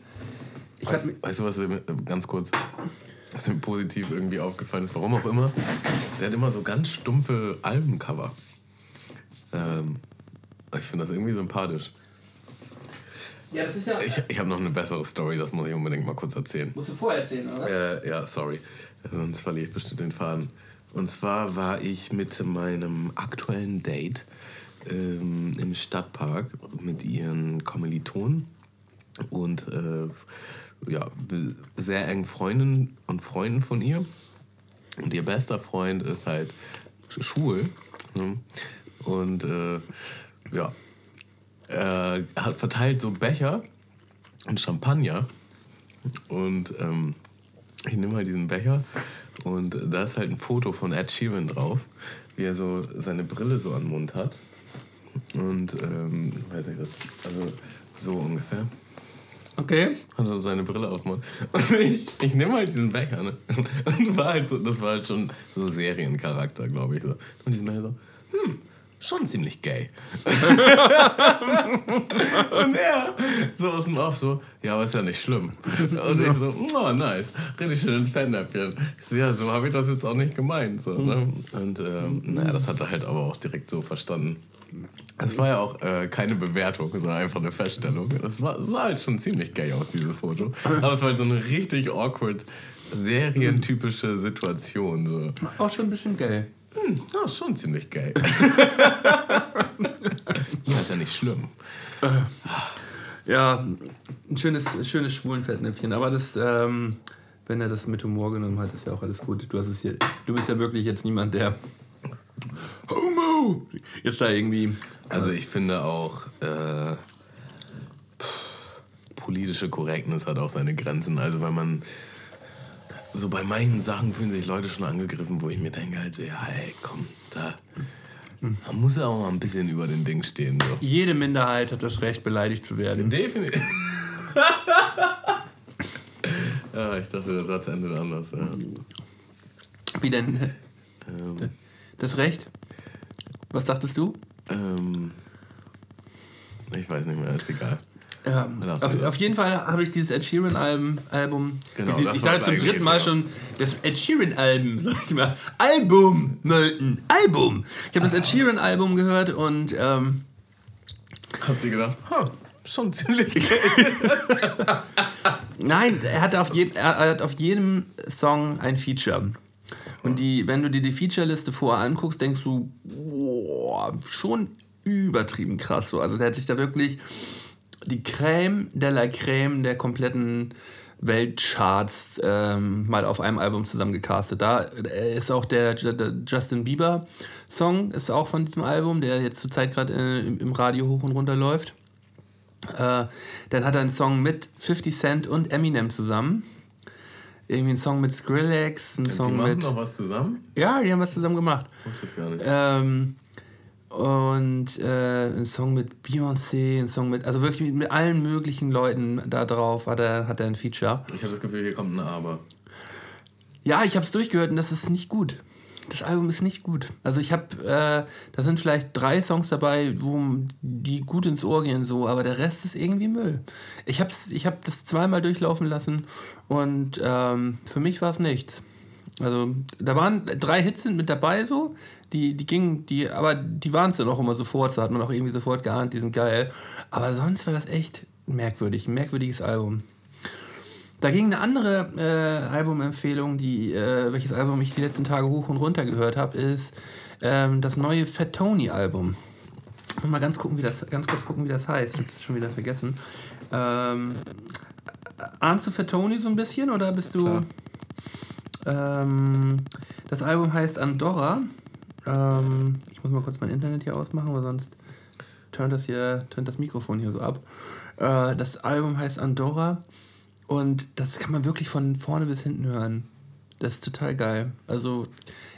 Speaker 2: ich weißt, weißt du was, ganz kurz, was mir positiv irgendwie aufgefallen ist, warum auch immer, der hat immer so ganz stumpfe Albencover. Ähm, ich finde das irgendwie sympathisch.
Speaker 3: Ja, das ist ja.
Speaker 2: Ich, ich habe noch eine bessere Story, das muss ich unbedingt mal kurz erzählen.
Speaker 3: Musst du vorher erzählen, oder?
Speaker 2: Äh, ja, sorry. Sonst verliere ich bestimmt den Faden. Und zwar war ich mit meinem aktuellen Date ähm, im Stadtpark mit ihren Kommilitonen und äh, ja, sehr engen Freundinnen und Freunden von ihr. Und ihr bester Freund ist halt schwul. Ne? Und äh, ja, äh, hat verteilt so Becher und Champagner. Und ähm, ich nehme halt diesen Becher und da ist halt ein Foto von Ed Sheeran drauf, wie er so seine Brille so an den Mund hat. Und ähm, weiß nicht, das, also so ungefähr.
Speaker 3: Okay.
Speaker 2: Hat so seine Brille auf dem Mund. Und ich, ich nehme halt diesen Becher, ne? Und war halt so, das war halt schon so Seriencharakter, glaube ich. So. Und diesen Becher so, hm, schon ziemlich gay. und er so aus dem Off so, ja, aber ist ja nicht schlimm. Und ich so, oh, nice, richtig schönes. Ich so, ja, so habe ich das jetzt auch nicht gemeint. So, ne? Und ähm, naja, das hat er halt aber auch direkt so verstanden. Es war ja auch äh, keine Bewertung, sondern einfach eine Feststellung. Es sah halt schon ziemlich gay aus, dieses Foto. Aber es war halt so eine richtig awkward, serientypische Situation. So.
Speaker 3: Auch schon ein bisschen gay.
Speaker 2: Hm, ja, schon ziemlich geil. ja, ist ja nicht schlimm.
Speaker 3: Ja, ein schönes, schönes Schwulenfettnäpfchen. Aber das, ähm, wenn er das mit Humor genommen hat, ist ja auch alles gut. Du, hast es hier, du bist ja wirklich jetzt niemand, der Homo! Jetzt da irgendwie.
Speaker 2: Also ich finde auch, äh, politische Korrektness hat auch seine Grenzen. Also wenn man so bei manchen Sachen fühlen sich Leute schon angegriffen, wo ich mir denke, halt so, ja, ey, komm, da, da muss er auch mal ein bisschen über den Ding stehen. So.
Speaker 3: Jede Minderheit hat das Recht, beleidigt zu werden.
Speaker 2: Definitiv. ja, ich dachte, der Satz endet anders. Ja.
Speaker 3: Wie denn?
Speaker 2: Ähm,
Speaker 3: Das Recht? Was dachtest du?
Speaker 2: ähm, ich weiß nicht mehr, ist egal.
Speaker 3: Ja, auf, auf jeden Fall habe ich dieses Ed Sheeran Album, Album
Speaker 2: Genau,
Speaker 3: ich, sage zum dritten Mal
Speaker 2: ja.
Speaker 3: schon, das Ed Sheeran Album, sag ich mal, Album, Mölten, Album. Ich habe das Ed Sheeran Album gehört und ähm,
Speaker 2: Hast du gedacht, ha, schon ziemlich
Speaker 3: nein, er hat, auf je, er hat auf jedem Song ein Feature. Und die, wenn du dir die Featureliste vorher anguckst, denkst du, boah, schon übertrieben krass so. Also der hat sich da wirklich die Crème de la Crème der kompletten Weltcharts ähm, mal auf einem Album zusammengecastet. Da äh, ist auch der, der Justin Bieber Song, ist auch von diesem Album, der jetzt zurzeit gerade äh, im, im Radio hoch und runter läuft. Äh, dann hat er einen Song mit 50 Cent und Eminem zusammen. Irgendwie einen Song mit Skrillex, einen
Speaker 2: Die
Speaker 3: Song
Speaker 2: machen
Speaker 3: mit.
Speaker 2: noch was zusammen?
Speaker 3: Ja, die haben was zusammen gemacht.
Speaker 2: Wusste ich gar nicht.
Speaker 3: Ähm, und äh, ein Song mit Beyoncé, ein Song mit, also wirklich mit, mit allen möglichen Leuten da drauf hat er, hat er ein Feature.
Speaker 2: Ich habe das Gefühl, hier kommt ein Aber.
Speaker 3: Ja, ich habe es durchgehört und das ist nicht gut. Das Album ist nicht gut. Also ich habe, äh, da sind vielleicht drei Songs dabei, wo die gut ins Ohr gehen so, aber der Rest ist irgendwie Müll. Ich habe ich hab das zweimal durchlaufen lassen und ähm, für mich war es nichts. Also da waren drei Hits sind mit dabei so, die, die gingen, die, aber die waren es dann auch immer sofort, so hat man auch irgendwie sofort geahnt, die sind geil. Aber sonst war das echt merkwürdig, ein merkwürdiges Album. Da ging eine andere äh, Albumempfehlung, die, äh, welches Album ich die letzten Tage hoch und runter gehört habe, ist ähm, das neue Fat Tony Album. Mal ganz gucken, wie das, ganz kurz gucken, wie das heißt. Ich habe es schon wieder vergessen. Ähm, ahnst du Fat Tony so ein bisschen oder bist du? Ähm, das Album heißt Andorra. Ähm, ich muss mal kurz mein Internet hier ausmachen, weil sonst turnt das hier, turnt das Mikrofon hier so ab. Äh, das Album heißt Andorra und das kann man wirklich von vorne bis hinten hören. Das ist total geil. Also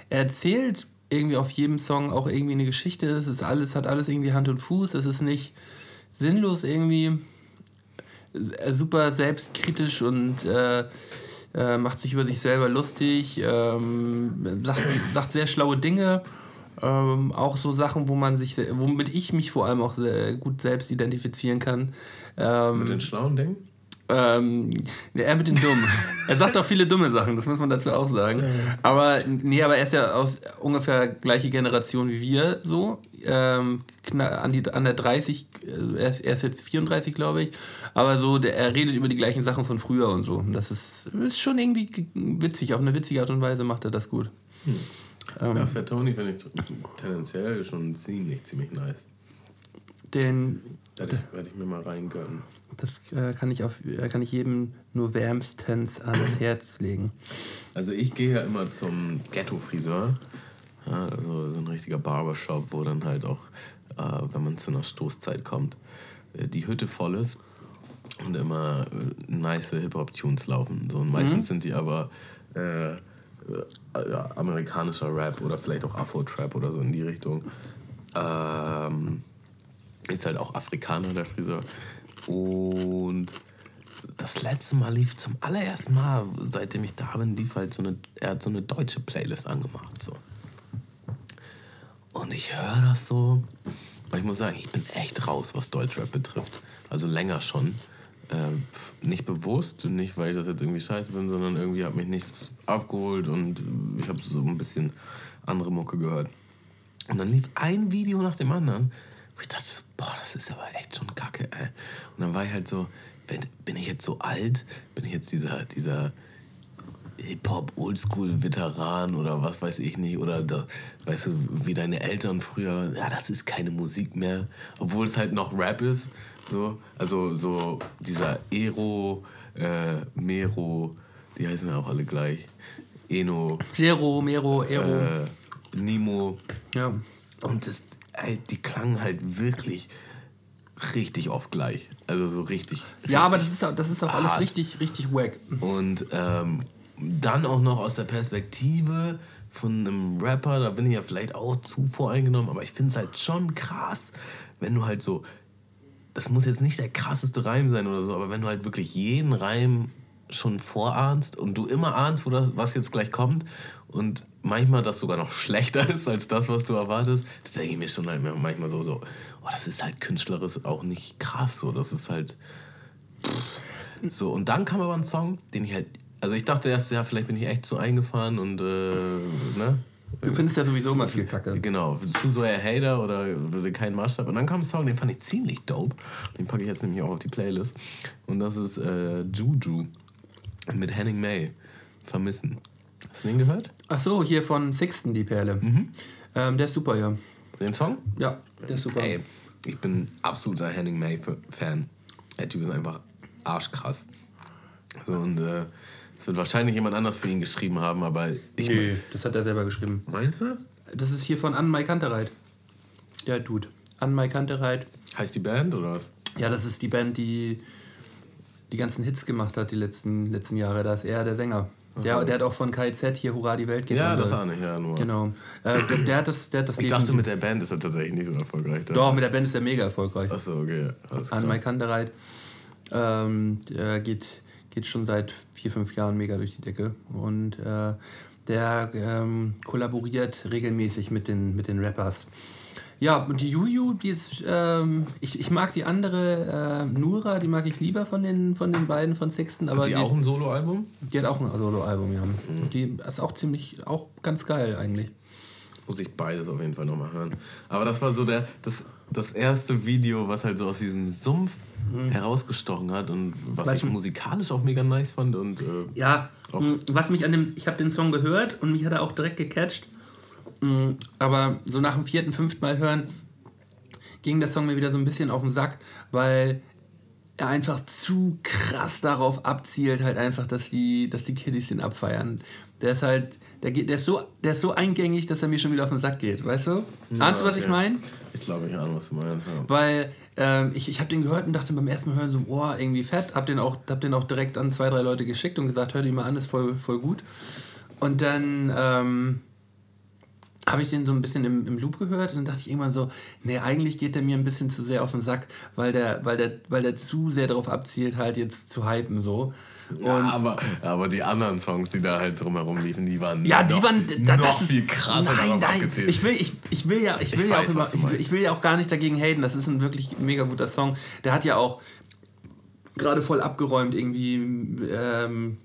Speaker 3: er erzählt irgendwie auf jedem Song auch irgendwie eine Geschichte. Es ist alles, hat alles irgendwie Hand und Fuß. Es ist nicht sinnlos irgendwie äh, super selbstkritisch und äh, äh, macht sich über sich selber lustig, ähm, sagt, sagt sehr schlaue Dinge. Ähm, auch so Sachen, wo man sich, womit ich mich vor allem auch gut selbst identifizieren kann. Ähm,
Speaker 2: Mit den schlauen Dingen?
Speaker 3: Ähm, er mit den Dummen. er sagt auch viele dumme Sachen, das muss man dazu auch sagen. Aber nee, aber er ist ja aus ungefähr gleiche Generation wie wir, so. Ähm, an, die, an der 30, äh, er ist, er ist jetzt 34, glaube ich. Aber so, der, er redet über die gleichen Sachen von früher und so. Das ist, ist schon irgendwie witzig, auf eine witzige Art und Weise macht er das gut. Ähm,
Speaker 2: Ja, Fat Tony finde ich tendenziell schon ziemlich, ziemlich nice.
Speaker 3: den,
Speaker 2: Werde ich, werd ich mir mal reingönnen.
Speaker 3: das äh, kann, ich auf, äh, kann ich jedem nur wärmstens ans Herz legen.
Speaker 2: Also ich gehe ja immer zum Ghetto-Friseur. Ja, also so ein richtiger Barbershop, wo dann halt auch, äh, wenn man zu einer Stoßzeit kommt, äh, die Hütte voll ist und immer äh, nice Hip-Hop-Tunes laufen. So, und meistens sind die aber äh, äh, ja, amerikanischer Rap oder vielleicht auch Afro-Trap oder so in die Richtung. Ähm, ist halt auch Afrikaner, der Friseur. Und das letzte Mal lief zum allerersten Mal, seitdem ich da bin, lief halt so eine, er hat so eine deutsche Playlist angemacht. So. Und ich höre das so. Und ich muss sagen, ich bin echt raus, was Deutschrap betrifft. Also länger schon. Ähm, nicht bewusst, nicht weil ich das jetzt irgendwie scheiße bin, sondern irgendwie hat mich nichts abgeholt und ich habe so ein bisschen andere Mucke gehört. Und dann lief ein Video nach dem anderen, wo ich dachte, so, boah, das ist aber echt schon kacke, ey. Und dann war ich halt so, wenn, bin ich jetzt so alt? Bin ich jetzt dieser, dieser Hip-Hop-Oldschool-Veteran oder was weiß ich nicht? Oder, da, weißt du, wie deine Eltern früher, ja, das ist keine Musik mehr. Obwohl es halt noch Rap ist. So, also so dieser Ero, äh, Mero, die heißen ja auch alle gleich. Eno,
Speaker 3: Zero, Mero, Ero.
Speaker 2: äh, Nimo,
Speaker 3: ja.
Speaker 2: Und das, die klangen halt wirklich richtig oft gleich. Also so richtig.
Speaker 3: Ja, aber das ist auch, das ist auch alles richtig, richtig wack.
Speaker 2: Und ähm, dann auch noch aus der Perspektive von einem Rapper, da bin ich ja vielleicht auch zu voreingenommen, aber ich finde es halt schon krass, wenn du halt so, das muss jetzt nicht der krasseste Reim sein oder so, aber wenn du halt wirklich jeden Reim schon vorahnst und du immer ahnst, wo das, was jetzt gleich kommt und manchmal das sogar noch schlechter ist als das, was du erwartest, da denke ich mir schon halt manchmal so, so oh, das ist halt künstlerisch auch nicht krass, so, das ist halt so, und dann kam aber ein Song, den ich halt. Also ich dachte erst, ja, vielleicht bin ich echt zu eingefahren und äh, ne?
Speaker 3: Du findest ja sowieso immer viel Kacke.
Speaker 2: Genau, zu so ein Hater oder kein Maßstab. Und dann kam ein Song, den fand ich ziemlich dope. Den packe ich jetzt nämlich auch auf die Playlist. Und das ist äh, Juju mit Henning May. Vermissen. Hast du den gehört?
Speaker 3: Ach so, hier von Sixten, die Perle. Ähm, der ist super, ja.
Speaker 2: Den Song?
Speaker 3: Ja, der ist super.
Speaker 2: Ey, ich bin absoluter Henning May-Fan. Der Typ ist einfach arschkrass. So, und äh, es wird wahrscheinlich jemand anders für ihn geschrieben haben, aber ich.
Speaker 3: Nee, das hat er selber geschrieben.
Speaker 2: Meinst du?
Speaker 3: Das ist hier von Anne-Mai Kantereit. Der Dude. Anne-Mai Kantereit.
Speaker 2: Heißt die Band oder was?
Speaker 3: Ja, das ist die Band, die die ganzen Hits gemacht hat die letzten, letzten Jahre. Da ist er der Sänger. Der, der hat auch von KZ hier Hurra die Welt geht.
Speaker 2: Ja, das ahne ich, ja, nur.
Speaker 3: Genau. Äh, der, der hat das, der hat das
Speaker 2: Ich dachte, mit der Band ist er tatsächlich nicht so erfolgreich.
Speaker 3: Doch, mit der Band ist er mega erfolgreich.
Speaker 2: Achso, okay. Alles klar.
Speaker 3: An Mike Kantereit. Ähm, der geht, geht schon seit vier, fünf Jahren mega durch die Decke. Und äh, der ähm, kollaboriert regelmäßig mit den, mit den Rappers. Ja, und die Juju, die ist, ähm, ich, ich mag die andere, äh, Nura, die mag ich lieber von den, von den beiden von Sixten. Aber
Speaker 2: Hat die auch ein Soloalbum?
Speaker 3: die hat auch ein Soloalbum, ja. Und die ist auch ziemlich, auch ganz geil eigentlich.
Speaker 2: Muss ich beides auf jeden Fall nochmal hören. Aber das war so der, das, das erste Video, was halt so aus diesem Sumpf herausgestochen hat und was
Speaker 3: Weißt
Speaker 2: ich musikalisch auch mega nice fand. Und, äh,
Speaker 3: Ja, mh, was mich an dem, ich habe den Song gehört und mich hat er auch direkt gecatcht. Mh, Aber so nach dem vierten, fünften Mal hören ging der Song mir wieder so ein bisschen auf den Sack, weil er einfach zu krass darauf abzielt, halt einfach, dass die, dass die Kiddies den abfeiern. Der ist halt, der geht, der ist so, der ist so eingängig, dass er mir schon wieder auf den Sack geht, weißt du? Ahnst du, was ich
Speaker 2: okay.
Speaker 3: meine?
Speaker 2: Ich glaube, ich ahne, was du meinst. Ja.
Speaker 3: Weil ähm, ich, ich habe den gehört und dachte beim ersten Mal hören so, oh, irgendwie fett. Hab den, auch, hab den auch direkt an zwei, drei Leute geschickt und gesagt, hör den mal an, ist voll, voll gut. Und dann ähm, habe ich den so ein bisschen im, im Loop gehört und dann dachte ich irgendwann so, nee, eigentlich geht der mir ein bisschen zu sehr auf den Sack, weil der, weil der, weil der zu sehr darauf abzielt, halt jetzt zu hypen so.
Speaker 2: Ja, aber, aber die anderen Songs, die da halt drumherum liefen, die waren
Speaker 3: Ja, die
Speaker 2: noch,
Speaker 3: waren da,
Speaker 2: noch
Speaker 3: ist,
Speaker 2: viel krasser
Speaker 3: Nein, nein, ich will, ich, ich will ja, ich will
Speaker 2: Ich
Speaker 3: ja
Speaker 2: weiß,
Speaker 3: auch
Speaker 2: du
Speaker 3: ich, will- ich will ja auch gar nicht dagegen haten. Das ist ein wirklich mega guter Song. Der hat ja auch gerade voll abgeräumt irgendwie ähm,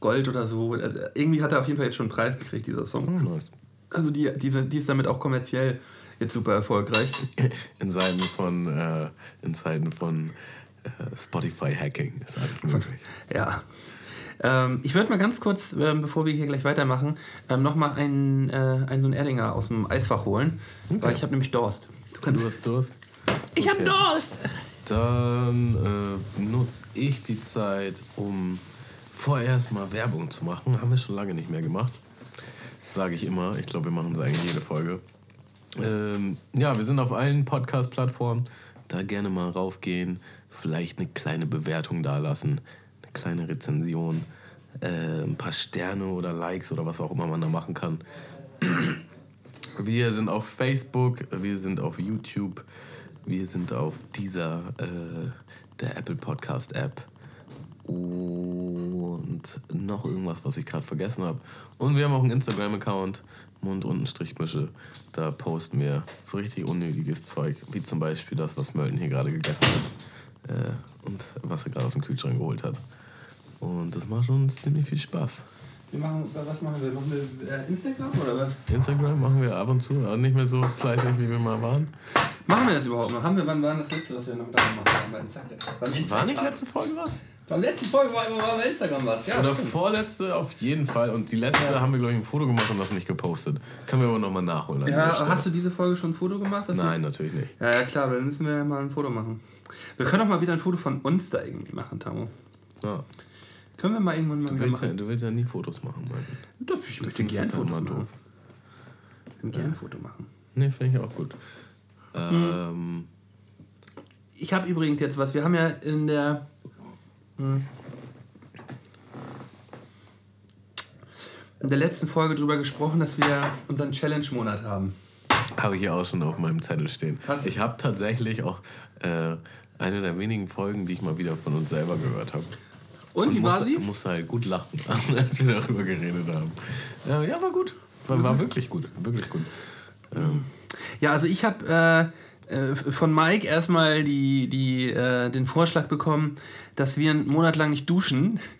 Speaker 3: Gold oder so. Also irgendwie hat er auf jeden Fall jetzt schon einen Preis gekriegt dieser Song.
Speaker 2: Hm, nice.
Speaker 3: Also die, diese, die ist damit auch kommerziell jetzt super erfolgreich.
Speaker 2: In Zeiten von, äh, in Zeiten von äh, Spotify-Hacking ist alles möglich.
Speaker 3: Ja. Ähm, ich würde mal ganz kurz, ähm, bevor wir hier gleich weitermachen, ähm, nochmal einen, äh, einen so einen Erdinger aus dem Eisfach holen. Weil ich habe nämlich Durst. Du kannst,
Speaker 2: Du hast Durst?
Speaker 3: ich habe
Speaker 2: Okay.
Speaker 3: Durst!
Speaker 2: Dann äh, nutze ich die Zeit, um vorerst mal Werbung zu machen. Haben wir schon lange nicht mehr gemacht. Sage ich immer. Ich glaube, wir machen es eigentlich jede Folge. Ähm, ja, wir sind auf allen Podcast-Plattformen. Da gerne mal raufgehen. Vielleicht eine kleine Bewertung dalassen. Eine kleine Rezension. Äh, ein paar Sterne oder Likes oder was auch immer man da machen kann. Wir sind auf Facebook, wir sind auf YouTube, wir sind auf dieser, äh, der Apple Podcast App und noch irgendwas, was ich gerade vergessen habe. Und wir haben auch einen Instagram-Account, Mund unten Strichmische. Da posten wir so richtig unnötiges Zeug, wie zum Beispiel das, was Mölten hier gerade gegessen hat äh, und was er gerade aus dem Kühlschrank geholt hat. Und das macht uns ziemlich viel Spaß.
Speaker 3: Wir machen, was machen wir? Machen wir äh, Instagram oder was?
Speaker 2: Instagram machen wir ab und zu, aber nicht mehr so fleißig, wie wir mal waren.
Speaker 3: Machen wir das überhaupt noch? Haben wir, wann war das letzte, was wir noch da gemacht haben? Bei Instagram.
Speaker 2: War nicht letzte Folge was?
Speaker 3: Beim letzten Folge war, war bei Instagram was. Ja,
Speaker 2: Oder
Speaker 3: stimmt.
Speaker 2: vorletzte auf jeden Fall. Und die letzte haben wir, glaube ich, ein Foto gemacht und das nicht gepostet. Können wir aber nochmal nachholen.
Speaker 3: Ja hast du diese Folge schon ein Foto gemacht?
Speaker 2: Nein, natürlich nicht.
Speaker 3: Ja, ja, klar, dann müssen wir ja mal ein Foto machen. Wir können auch mal wieder ein Foto von uns da irgendwie machen, Tamo.
Speaker 2: Ja.
Speaker 3: Können wir mal irgendwann mal
Speaker 2: Du, willst ja,
Speaker 3: machen?
Speaker 2: du willst ja nie Fotos machen, Mann.
Speaker 3: Doch, ich möchte gerne
Speaker 2: ja
Speaker 3: Fotos
Speaker 2: immer
Speaker 3: machen.
Speaker 2: doof.
Speaker 3: Ich will gerne ein Foto machen.
Speaker 2: Nee, finde ich auch gut. Ähm,
Speaker 3: Ich habe übrigens jetzt was. Wir haben ja in der. Hm, In der letzten Folge darüber gesprochen, dass wir unseren Challenge-Monat haben.
Speaker 2: Habe ich hier auch schon auf meinem Zettel stehen.
Speaker 3: Hast?
Speaker 2: Ich habe tatsächlich auch äh, eine der wenigen Folgen, die ich mal wieder von uns selber gehört habe.
Speaker 3: Und, wie war
Speaker 2: musste,
Speaker 3: sie?
Speaker 2: musste halt gut lachen, als wir darüber geredet haben. Ja, ja war gut. War, war wirklich gut. Wirklich gut. Ähm,
Speaker 3: Ja, also ich habe äh, äh, von Mike erstmal die, die, äh, den Vorschlag bekommen, dass wir einen Monat lang nicht duschen.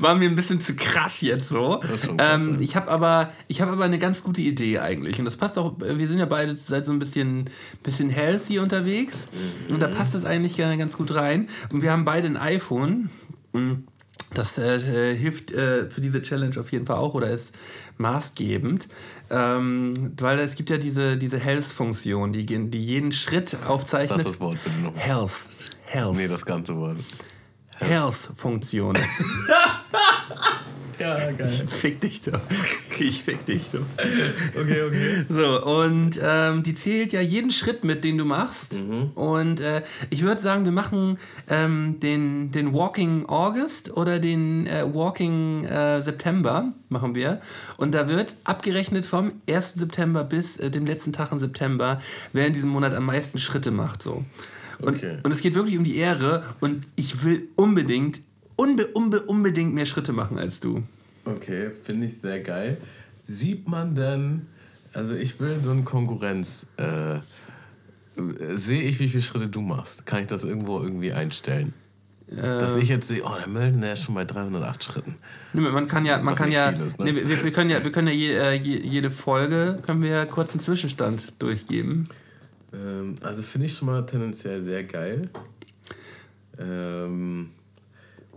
Speaker 3: War mir ein bisschen zu krass jetzt so. Ähm, ich habe aber, ich habe aber eine ganz gute Idee eigentlich. Und das passt auch, wir sind ja beide seit so ein bisschen, bisschen healthy unterwegs. Und da passt das eigentlich ganz gut rein. Und wir haben beide ein iPhone. Das äh, hilft äh, für diese Challenge auf jeden Fall auch oder ist maßgebend. Ähm, weil es gibt ja diese, diese Health-Funktion, die, die jeden Schritt
Speaker 2: sag
Speaker 3: aufzeichnet.
Speaker 2: das Wort bitte noch.
Speaker 3: Health. Health.
Speaker 2: Nee, das ganze Wort.
Speaker 3: Health-Funktion.
Speaker 2: Ja, geil.
Speaker 3: fick dich doch. Ich fick dich doch.
Speaker 2: Okay, okay.
Speaker 3: So, und ähm, die zählt ja jeden Schritt mit, den du machst. Und äh, ich würde sagen, wir machen ähm, den, den Walking August oder den äh, Walking äh, September machen wir. Und da wird abgerechnet vom 1. September bis äh, dem letzten Tag im September, wer in diesem Monat am meisten Schritte macht. So. Und,
Speaker 2: Okay.
Speaker 3: und es geht wirklich um die Ehre und ich will unbedingt, unbe, unbe, unbedingt mehr Schritte machen als du.
Speaker 2: Okay, finde ich sehr geil. Sieht man denn, also ich will so eine Konkurrenz, äh, sehe ich, wie viele Schritte du machst? Kann ich das irgendwo irgendwie einstellen? Dass ich jetzt sehe, oh, der Mölden, der ist schon bei 308 Schritten.
Speaker 3: Nee, Man kann ja, man
Speaker 2: Was
Speaker 3: kann ja,
Speaker 2: ist, ne?
Speaker 3: nee, wir, wir können ja, wir können ja je, äh, je, jede Folge können wir kurz einen Zwischenstand durchgeben.
Speaker 2: Ähm, also finde ich schon mal tendenziell sehr geil. Ähm,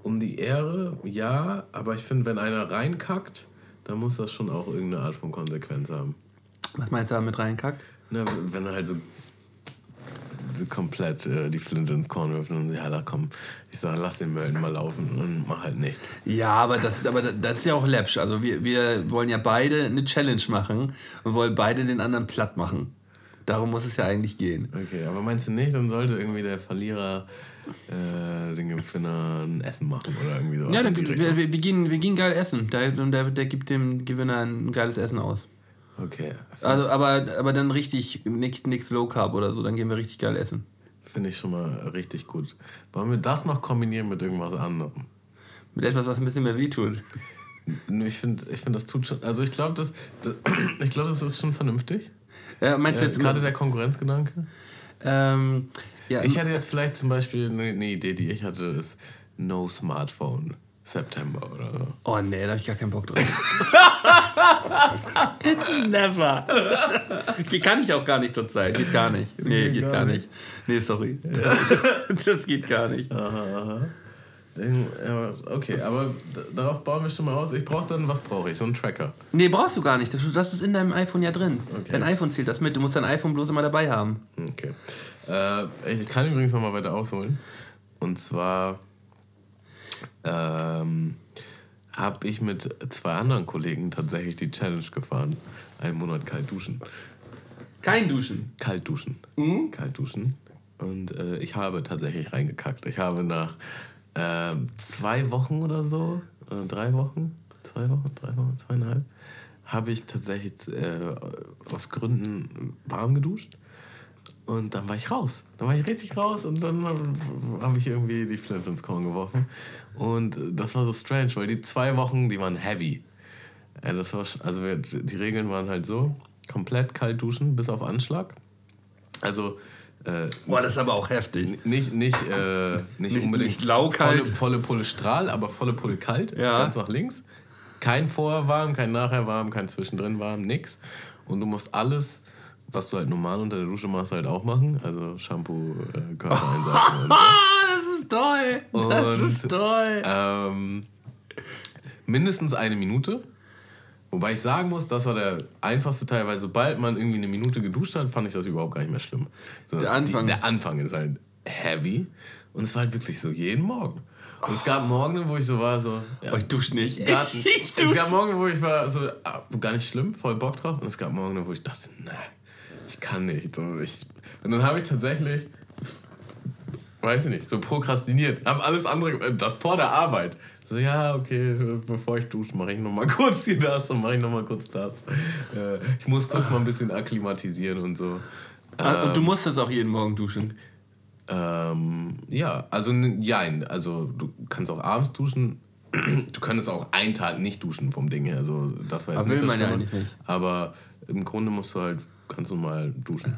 Speaker 2: um die Ehre, ja, aber ich finde, wenn einer reinkackt, dann muss das schon auch irgendeine Art von Konsequenz haben.
Speaker 3: Was meinst du damit reinkackt?
Speaker 2: Ne, wenn er halt so, komplett äh, die Flinte ins Korn wirft und ja, da komm, ich sage, lass den Mölden mal laufen und mach halt nichts.
Speaker 3: Ja, aber das, aber das ist ja auch läppsch. Also wir, wir wollen ja beide eine Challenge machen und wollen beide den anderen platt machen. Darum muss es ja eigentlich gehen.
Speaker 2: Okay, aber meinst du nicht, dann sollte irgendwie der Verlierer äh, den Gewinner ein Essen machen oder irgendwie so?
Speaker 3: Ja, dann, wir, wir, wir, gehen, wir gehen geil essen. Der, der, der gibt dem Gewinner ein geiles Essen aus.
Speaker 2: Okay,
Speaker 3: Also, aber, aber dann richtig, nix Low Carb oder so, dann gehen wir richtig geil essen.
Speaker 2: finde ich schon mal richtig gut. Wollen wir das noch kombinieren mit irgendwas anderem?
Speaker 3: Mit etwas, was ein bisschen mehr wehtut.
Speaker 2: Ich finde, ich find, das tut schon. Also ich glaube, das, das, ich glaub, das ist schon vernünftig.
Speaker 3: Ja, meinst du
Speaker 2: Äh,
Speaker 3: jetzt
Speaker 2: Gerade der Konkurrenzgedanke.
Speaker 3: Ähm, ja,
Speaker 2: Ich hätte jetzt vielleicht zum Beispiel eine, Idee, die ich hatte, ist No Smartphone September oder so.
Speaker 3: Oh nee, da hab ich gar keinen Bock drauf. Never. Die kann ich auch gar nicht zurzeit. Geht gar nicht. Nee, geht gar nicht. Nee, sorry. Das geht gar nicht.
Speaker 2: Ähm, ja, Okay, aber darauf bauen wir schon mal aus. Ich brauche dann, was brauche ich? So einen Tracker.
Speaker 3: Nee, brauchst du gar nicht. Das, ist in deinem iPhone ja drin.
Speaker 2: Okay.
Speaker 3: Dein iPhone zählt das mit. Du musst dein iPhone bloß immer dabei haben.
Speaker 2: Okay. Äh, ich kann übrigens noch mal weiter ausholen. Und zwar ähm, habe ich mit zwei anderen Kollegen tatsächlich die Challenge gefahren. Einen Monat kalt duschen.
Speaker 3: Kein Duschen.
Speaker 2: Kalt duschen.
Speaker 3: Mhm.
Speaker 2: Kalt duschen. Und äh, ich habe tatsächlich reingekackt. Ich habe nach ähm, zwei Wochen oder so, oder drei Wochen, zwei Wochen, drei Wochen, zweieinhalb, habe ich tatsächlich äh, aus Gründen warm geduscht. Und dann war ich raus. Dann war ich richtig raus und dann habe ich irgendwie die Flinte ins Korn geworfen. Und äh, das war so strange, weil die zwei Wochen, die waren heavy. Äh, das war, also wir, die Regeln waren halt so, komplett kalt duschen bis auf Anschlag. Also äh,
Speaker 3: Boah, das ist aber auch heftig.
Speaker 2: nicht, nicht, äh, nicht,
Speaker 3: Nicht-
Speaker 2: unbedingt
Speaker 3: nicht laukalt.
Speaker 2: Volle, volle Pulle Strahl, aber volle Pulle kalt.
Speaker 3: Ja.
Speaker 2: Ganz nach links. Kein vorher warm, kein nachher warm, kein zwischendrin warm, nix. Und du musst alles, was du halt normal unter der Dusche machst, halt auch machen. Also Shampoo, äh, Körpereinsatz und so.
Speaker 3: Das ist toll. Das
Speaker 2: Und-
Speaker 3: ist toll.
Speaker 2: Ähm, mindestens eine Minute. Wobei ich sagen muss, das war der einfachste Teil, weil sobald man irgendwie eine Minute geduscht hat, fand ich das überhaupt gar nicht mehr schlimm. So,
Speaker 3: Der Anfang.
Speaker 2: Die, der Anfang ist halt heavy. Und es war halt wirklich so jeden Morgen. Und es gab Morgen, wo ich so war, so.
Speaker 3: Ja, oh, ich dusche nicht.
Speaker 2: Garten. Ich dusch. Es gab Morgen, wo ich war, so, ah, gar nicht schlimm, voll Bock drauf. Und es gab Morgen, wo ich dachte, nein, ich kann nicht. So, ich, und dann habe ich tatsächlich, weiß ich nicht, so prokrastiniert. Haben alles andere, äh, das vor der Arbeit. So, ja, okay, bevor ich dusche, mache ich nochmal kurz hier das und mache ich nochmal kurz das. Äh, ich muss kurz mal ein bisschen akklimatisieren und so.
Speaker 3: Ah, und du musst das auch jeden Morgen duschen?
Speaker 2: Ähm, ja, also jein. Also du kannst auch abends duschen. Du könntest auch einen Tag nicht duschen vom Ding her. Also das war jetzt aber nicht will so man ja nicht. Aber im Grunde musst du halt ganz normal duschen.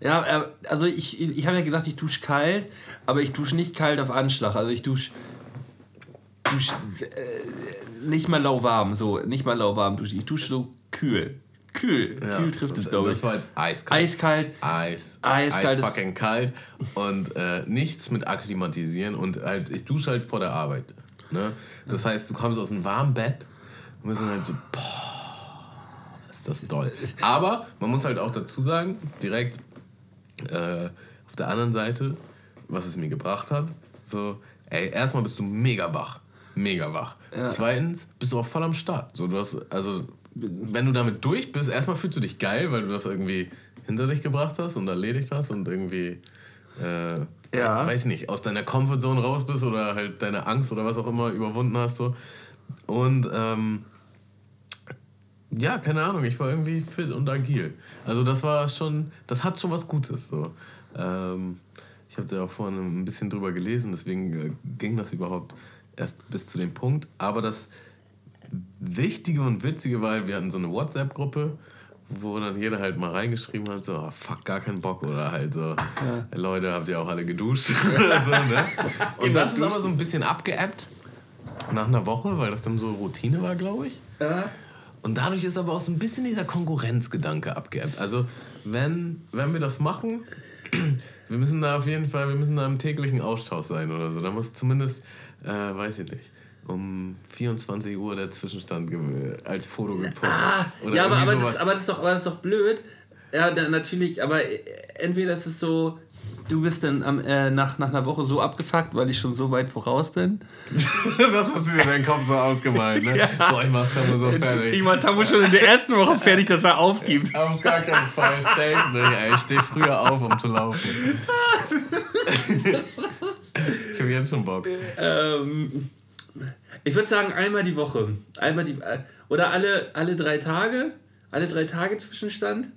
Speaker 3: Ja, ja also ich, ich habe ja gesagt, ich dusche kalt, aber ich dusche nicht kalt auf Anschlag. Also ich dusche dusch, äh, nicht mal lauwarm, so, nicht mal lauwarm dusche. Ich dusche so kühl. Kühl, ja, kühl trifft es, glaube ich. Das war halt eiskalt. Eiskalt.
Speaker 2: Eis. Eiskalt. Eis fucking kalt. Und äh, nichts mit akklimatisieren. Und halt, ich dusche halt vor der Arbeit. Ne? Das heißt, du kommst aus einem warmen Bett und wir sind halt so, boah, ist das toll. Aber man muss halt auch dazu sagen, direkt äh, auf der anderen Seite, was es mir gebracht hat, so, ey, erstmal bist du mega wach. Mega wach. Ja. Zweitens bist du auch voll am Start. So, du hast, also wenn du damit durch bist, erstmal fühlst du dich geil, weil du das irgendwie hinter dich gebracht hast und erledigt hast und irgendwie, äh, ja. weiß nicht, aus deiner Comfortzone raus bist oder halt deine Angst oder was auch immer überwunden hast. So. Und ähm, ja, keine Ahnung, ich war irgendwie fit und agil. Also das war schon, das hat schon was Gutes. So. Ähm, ich habe da auch vorhin ein bisschen drüber gelesen, deswegen äh, ging das überhaupt erst bis zu dem Punkt. Aber das Wichtige und Witzige war, wir hatten so eine WhatsApp-Gruppe, wo dann jeder halt mal reingeschrieben hat, so, oh, fuck, gar keinen Bock oder halt so, ja. Leute, habt ihr auch alle geduscht oder so, ne? Und das ist aber so ein bisschen abgeappt nach einer Woche, weil das dann so Routine war, glaube ich. Ja. Und dadurch ist aber auch so ein bisschen dieser Konkurrenzgedanke abgeappt. Also, wenn, wenn wir das machen, wir müssen da auf jeden Fall, wir müssen da im täglichen Austausch sein oder so. Da muss zumindest, äh, weiß ich nicht um 24 Uhr der Zwischenstand als Foto gepostet. Ah,
Speaker 3: ja, aber, aber, das, aber, das ist doch, aber das ist doch blöd. Ja, natürlich, aber entweder ist es so, du bist dann am, äh, nach, nach einer Woche so abgefuckt, weil ich schon so weit voraus bin.
Speaker 2: das hast du dir in deinen Kopf so ausgemalt, ne? ja. Boah, ich mach Tamu so fertig.
Speaker 3: Ich mach Tamu schon in der ersten Woche fertig, dass er aufgibt.
Speaker 2: Auf gar keinen Fall. Safe, ne? Ich stehe früher auf, um zu laufen. Ich hab jetzt schon Bock.
Speaker 3: Ähm, ich würde sagen, einmal die Woche. Einmal die, äh, oder alle, alle drei Tage. Alle drei Tage Zwischenstand.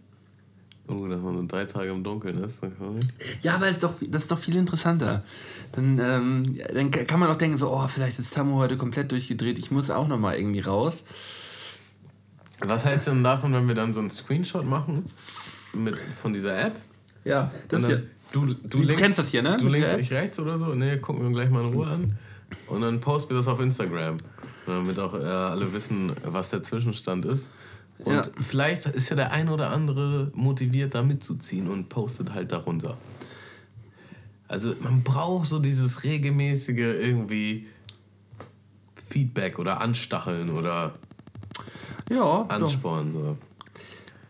Speaker 2: Oh, dass man so drei Tage im Dunkeln ist.
Speaker 3: Ja, weil es doch, das ist doch viel interessanter. Dann, ähm, dann kann man auch denken, so, oh, vielleicht ist Tamu heute komplett durchgedreht. Ich muss auch nochmal irgendwie raus.
Speaker 2: Was hältst du denn davon, wenn wir dann so einen Screenshot machen mit, von dieser App?
Speaker 3: Ja, das hier.
Speaker 2: Du, du, du links, kennst das hier, ne? Du links, ich rechts oder so? Ne, gucken wir gleich mal in Ruhe an. Und dann posten wir das auf Instagram, damit auch äh, alle wissen, was der Zwischenstand ist. Und ja. vielleicht ist ja der ein oder andere motiviert, da mitzuziehen und postet halt darunter. Also man braucht so dieses regelmäßige irgendwie Feedback oder Anstacheln oder
Speaker 3: ja,
Speaker 2: Ansporn. So.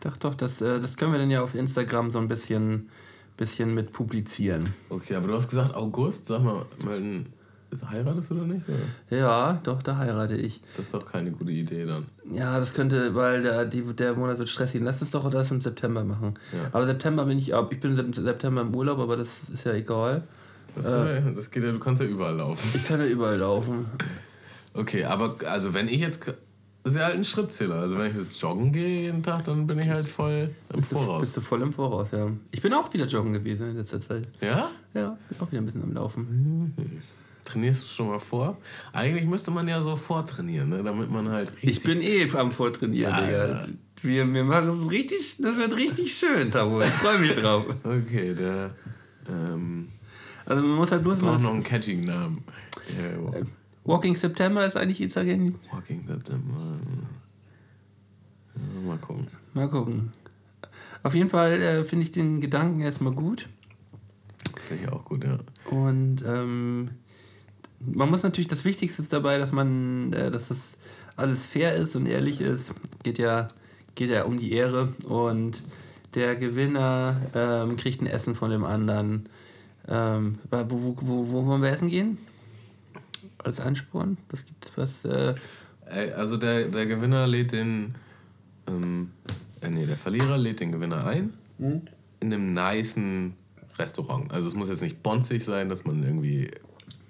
Speaker 3: Doch, doch, das, äh, das können wir dann ja auf Instagram so ein bisschen, bisschen mit publizieren.
Speaker 2: Okay, aber du hast gesagt August, sag mal, melden heiratest du oder nicht? Oder?
Speaker 3: Ja, doch, da heirate ich.
Speaker 2: Das ist doch keine gute Idee dann.
Speaker 3: Ja, das könnte, weil der, die, der Monat wird stressig. Lass es doch das im September machen. Ja. Aber September bin ich, ich bin im September im Urlaub, aber das ist ja egal.
Speaker 2: Das, äh, das geht ja, du kannst ja überall laufen.
Speaker 3: Ich kann ja überall laufen.
Speaker 2: Okay, aber also wenn ich jetzt ist ja halt ein Schrittzähler. Also wenn ich jetzt joggen gehe jeden Tag, dann bin ich halt voll im
Speaker 3: bist
Speaker 2: Voraus.
Speaker 3: Du, bist du voll im Voraus, ja. Ich bin auch wieder joggen gewesen in letzter Zeit.
Speaker 2: Ja?
Speaker 3: Ja, bin auch wieder ein bisschen am Laufen.
Speaker 2: Mhm. Trainierst du schon mal vor? Eigentlich müsste man ja so vortrainieren, ne? damit man halt.
Speaker 3: Ich bin eh am Vortrainieren, ja, Digga. Ja. Wir, wir machen es richtig, das wird richtig schön, Tabo. Ich freue mich drauf.
Speaker 2: Okay, der. Ähm,
Speaker 3: also man muss halt bloß
Speaker 2: mal. noch einen catching Namen.
Speaker 3: Yeah, äh, Walking September ist eigentlich italienisch.
Speaker 2: Walking September. Ja, mal gucken.
Speaker 3: Mal gucken. Auf jeden Fall äh, finde ich den Gedanken erstmal gut.
Speaker 2: Finde ich auch gut, ja.
Speaker 3: Und ähm, man muss natürlich, das Wichtigste ist dabei, dass man, äh, dass das alles fair ist und ehrlich ist. Geht ja, geht ja um die Ehre und der Gewinner ähm, kriegt ein Essen von dem anderen. Ähm, wo, wo, wo, wo wollen wir essen gehen? Als Ansporn? Was gibt was? Äh
Speaker 2: also der, der Gewinner lädt den. Ähm, äh, nee, der Verlierer lädt den Gewinner ein.
Speaker 3: Mhm.
Speaker 2: In einem nicen Restaurant. Also es muss jetzt nicht bonzig sein, dass man irgendwie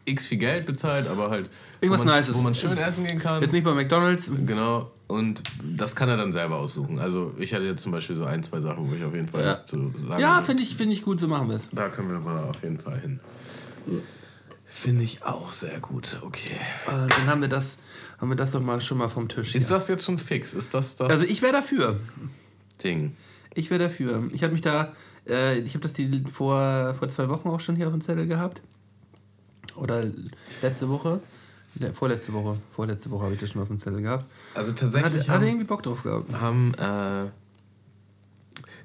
Speaker 2: x viel Geld bezahlt, aber halt.
Speaker 3: Irgendwas
Speaker 2: wo man,
Speaker 3: Nices.
Speaker 2: Wo man schön essen gehen kann.
Speaker 3: Jetzt nicht bei McDonalds.
Speaker 2: Genau, und das kann er dann selber aussuchen. Also ich hatte jetzt zum Beispiel so ein, zwei Sachen, wo ich auf jeden Fall
Speaker 3: Ja.
Speaker 2: zu sagen
Speaker 3: Ja,
Speaker 2: würde.
Speaker 3: finde ich, finde ich gut, so machen wir es.
Speaker 2: Da können wir mal auf jeden Fall hin. Finde ich auch sehr gut, okay.
Speaker 3: Äh, dann haben wir das, haben wir das doch mal schon mal vom Tisch. Hier.
Speaker 2: Ist das jetzt schon fix? Ist das das
Speaker 3: Also ich wäre dafür.
Speaker 2: Ding?
Speaker 3: Ich wäre dafür. Ich habe mich da, äh, ich habe das die vor, vor zwei Wochen auch schon hier auf dem Zettel gehabt. Oder letzte Woche. Ne, vorletzte Woche. Vorletzte Woche habe ich das schon auf dem Zettel gehabt.
Speaker 2: Also tatsächlich
Speaker 3: hatte
Speaker 2: haben,
Speaker 3: irgendwie Bock drauf gehabt.
Speaker 2: haben äh,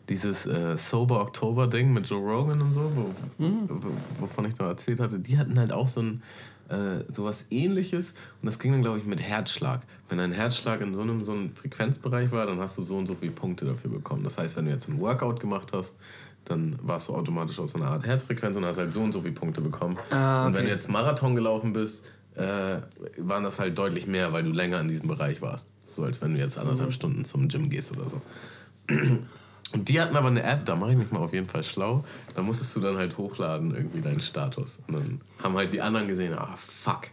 Speaker 2: dieses äh, Sober Oktober Ding mit Joe Rogan und so, wo, wo, wovon ich da erzählt hatte, die hatten halt auch so ein äh, sowas ähnliches und das ging dann glaube ich mit Herzschlag. Wenn dein Herzschlag in so einem so einem Frequenzbereich war, dann hast du so und so viele Punkte dafür bekommen. Das heißt, wenn du jetzt ein Workout gemacht hast, dann warst du automatisch auf so einer Art Herzfrequenz und hast halt so und so viele Punkte bekommen.
Speaker 3: Ah,
Speaker 2: Und wenn
Speaker 3: okay.
Speaker 2: du jetzt Marathon gelaufen bist, äh, waren das halt deutlich mehr, weil du länger in diesem Bereich warst. So als wenn du jetzt anderthalb Stunden zum Gym gehst oder so. Und die hatten aber eine App, da mache ich mich mal auf jeden Fall schlau. Da musstest du dann halt hochladen, irgendwie deinen Status. Und dann haben halt die anderen gesehen, ah fuck,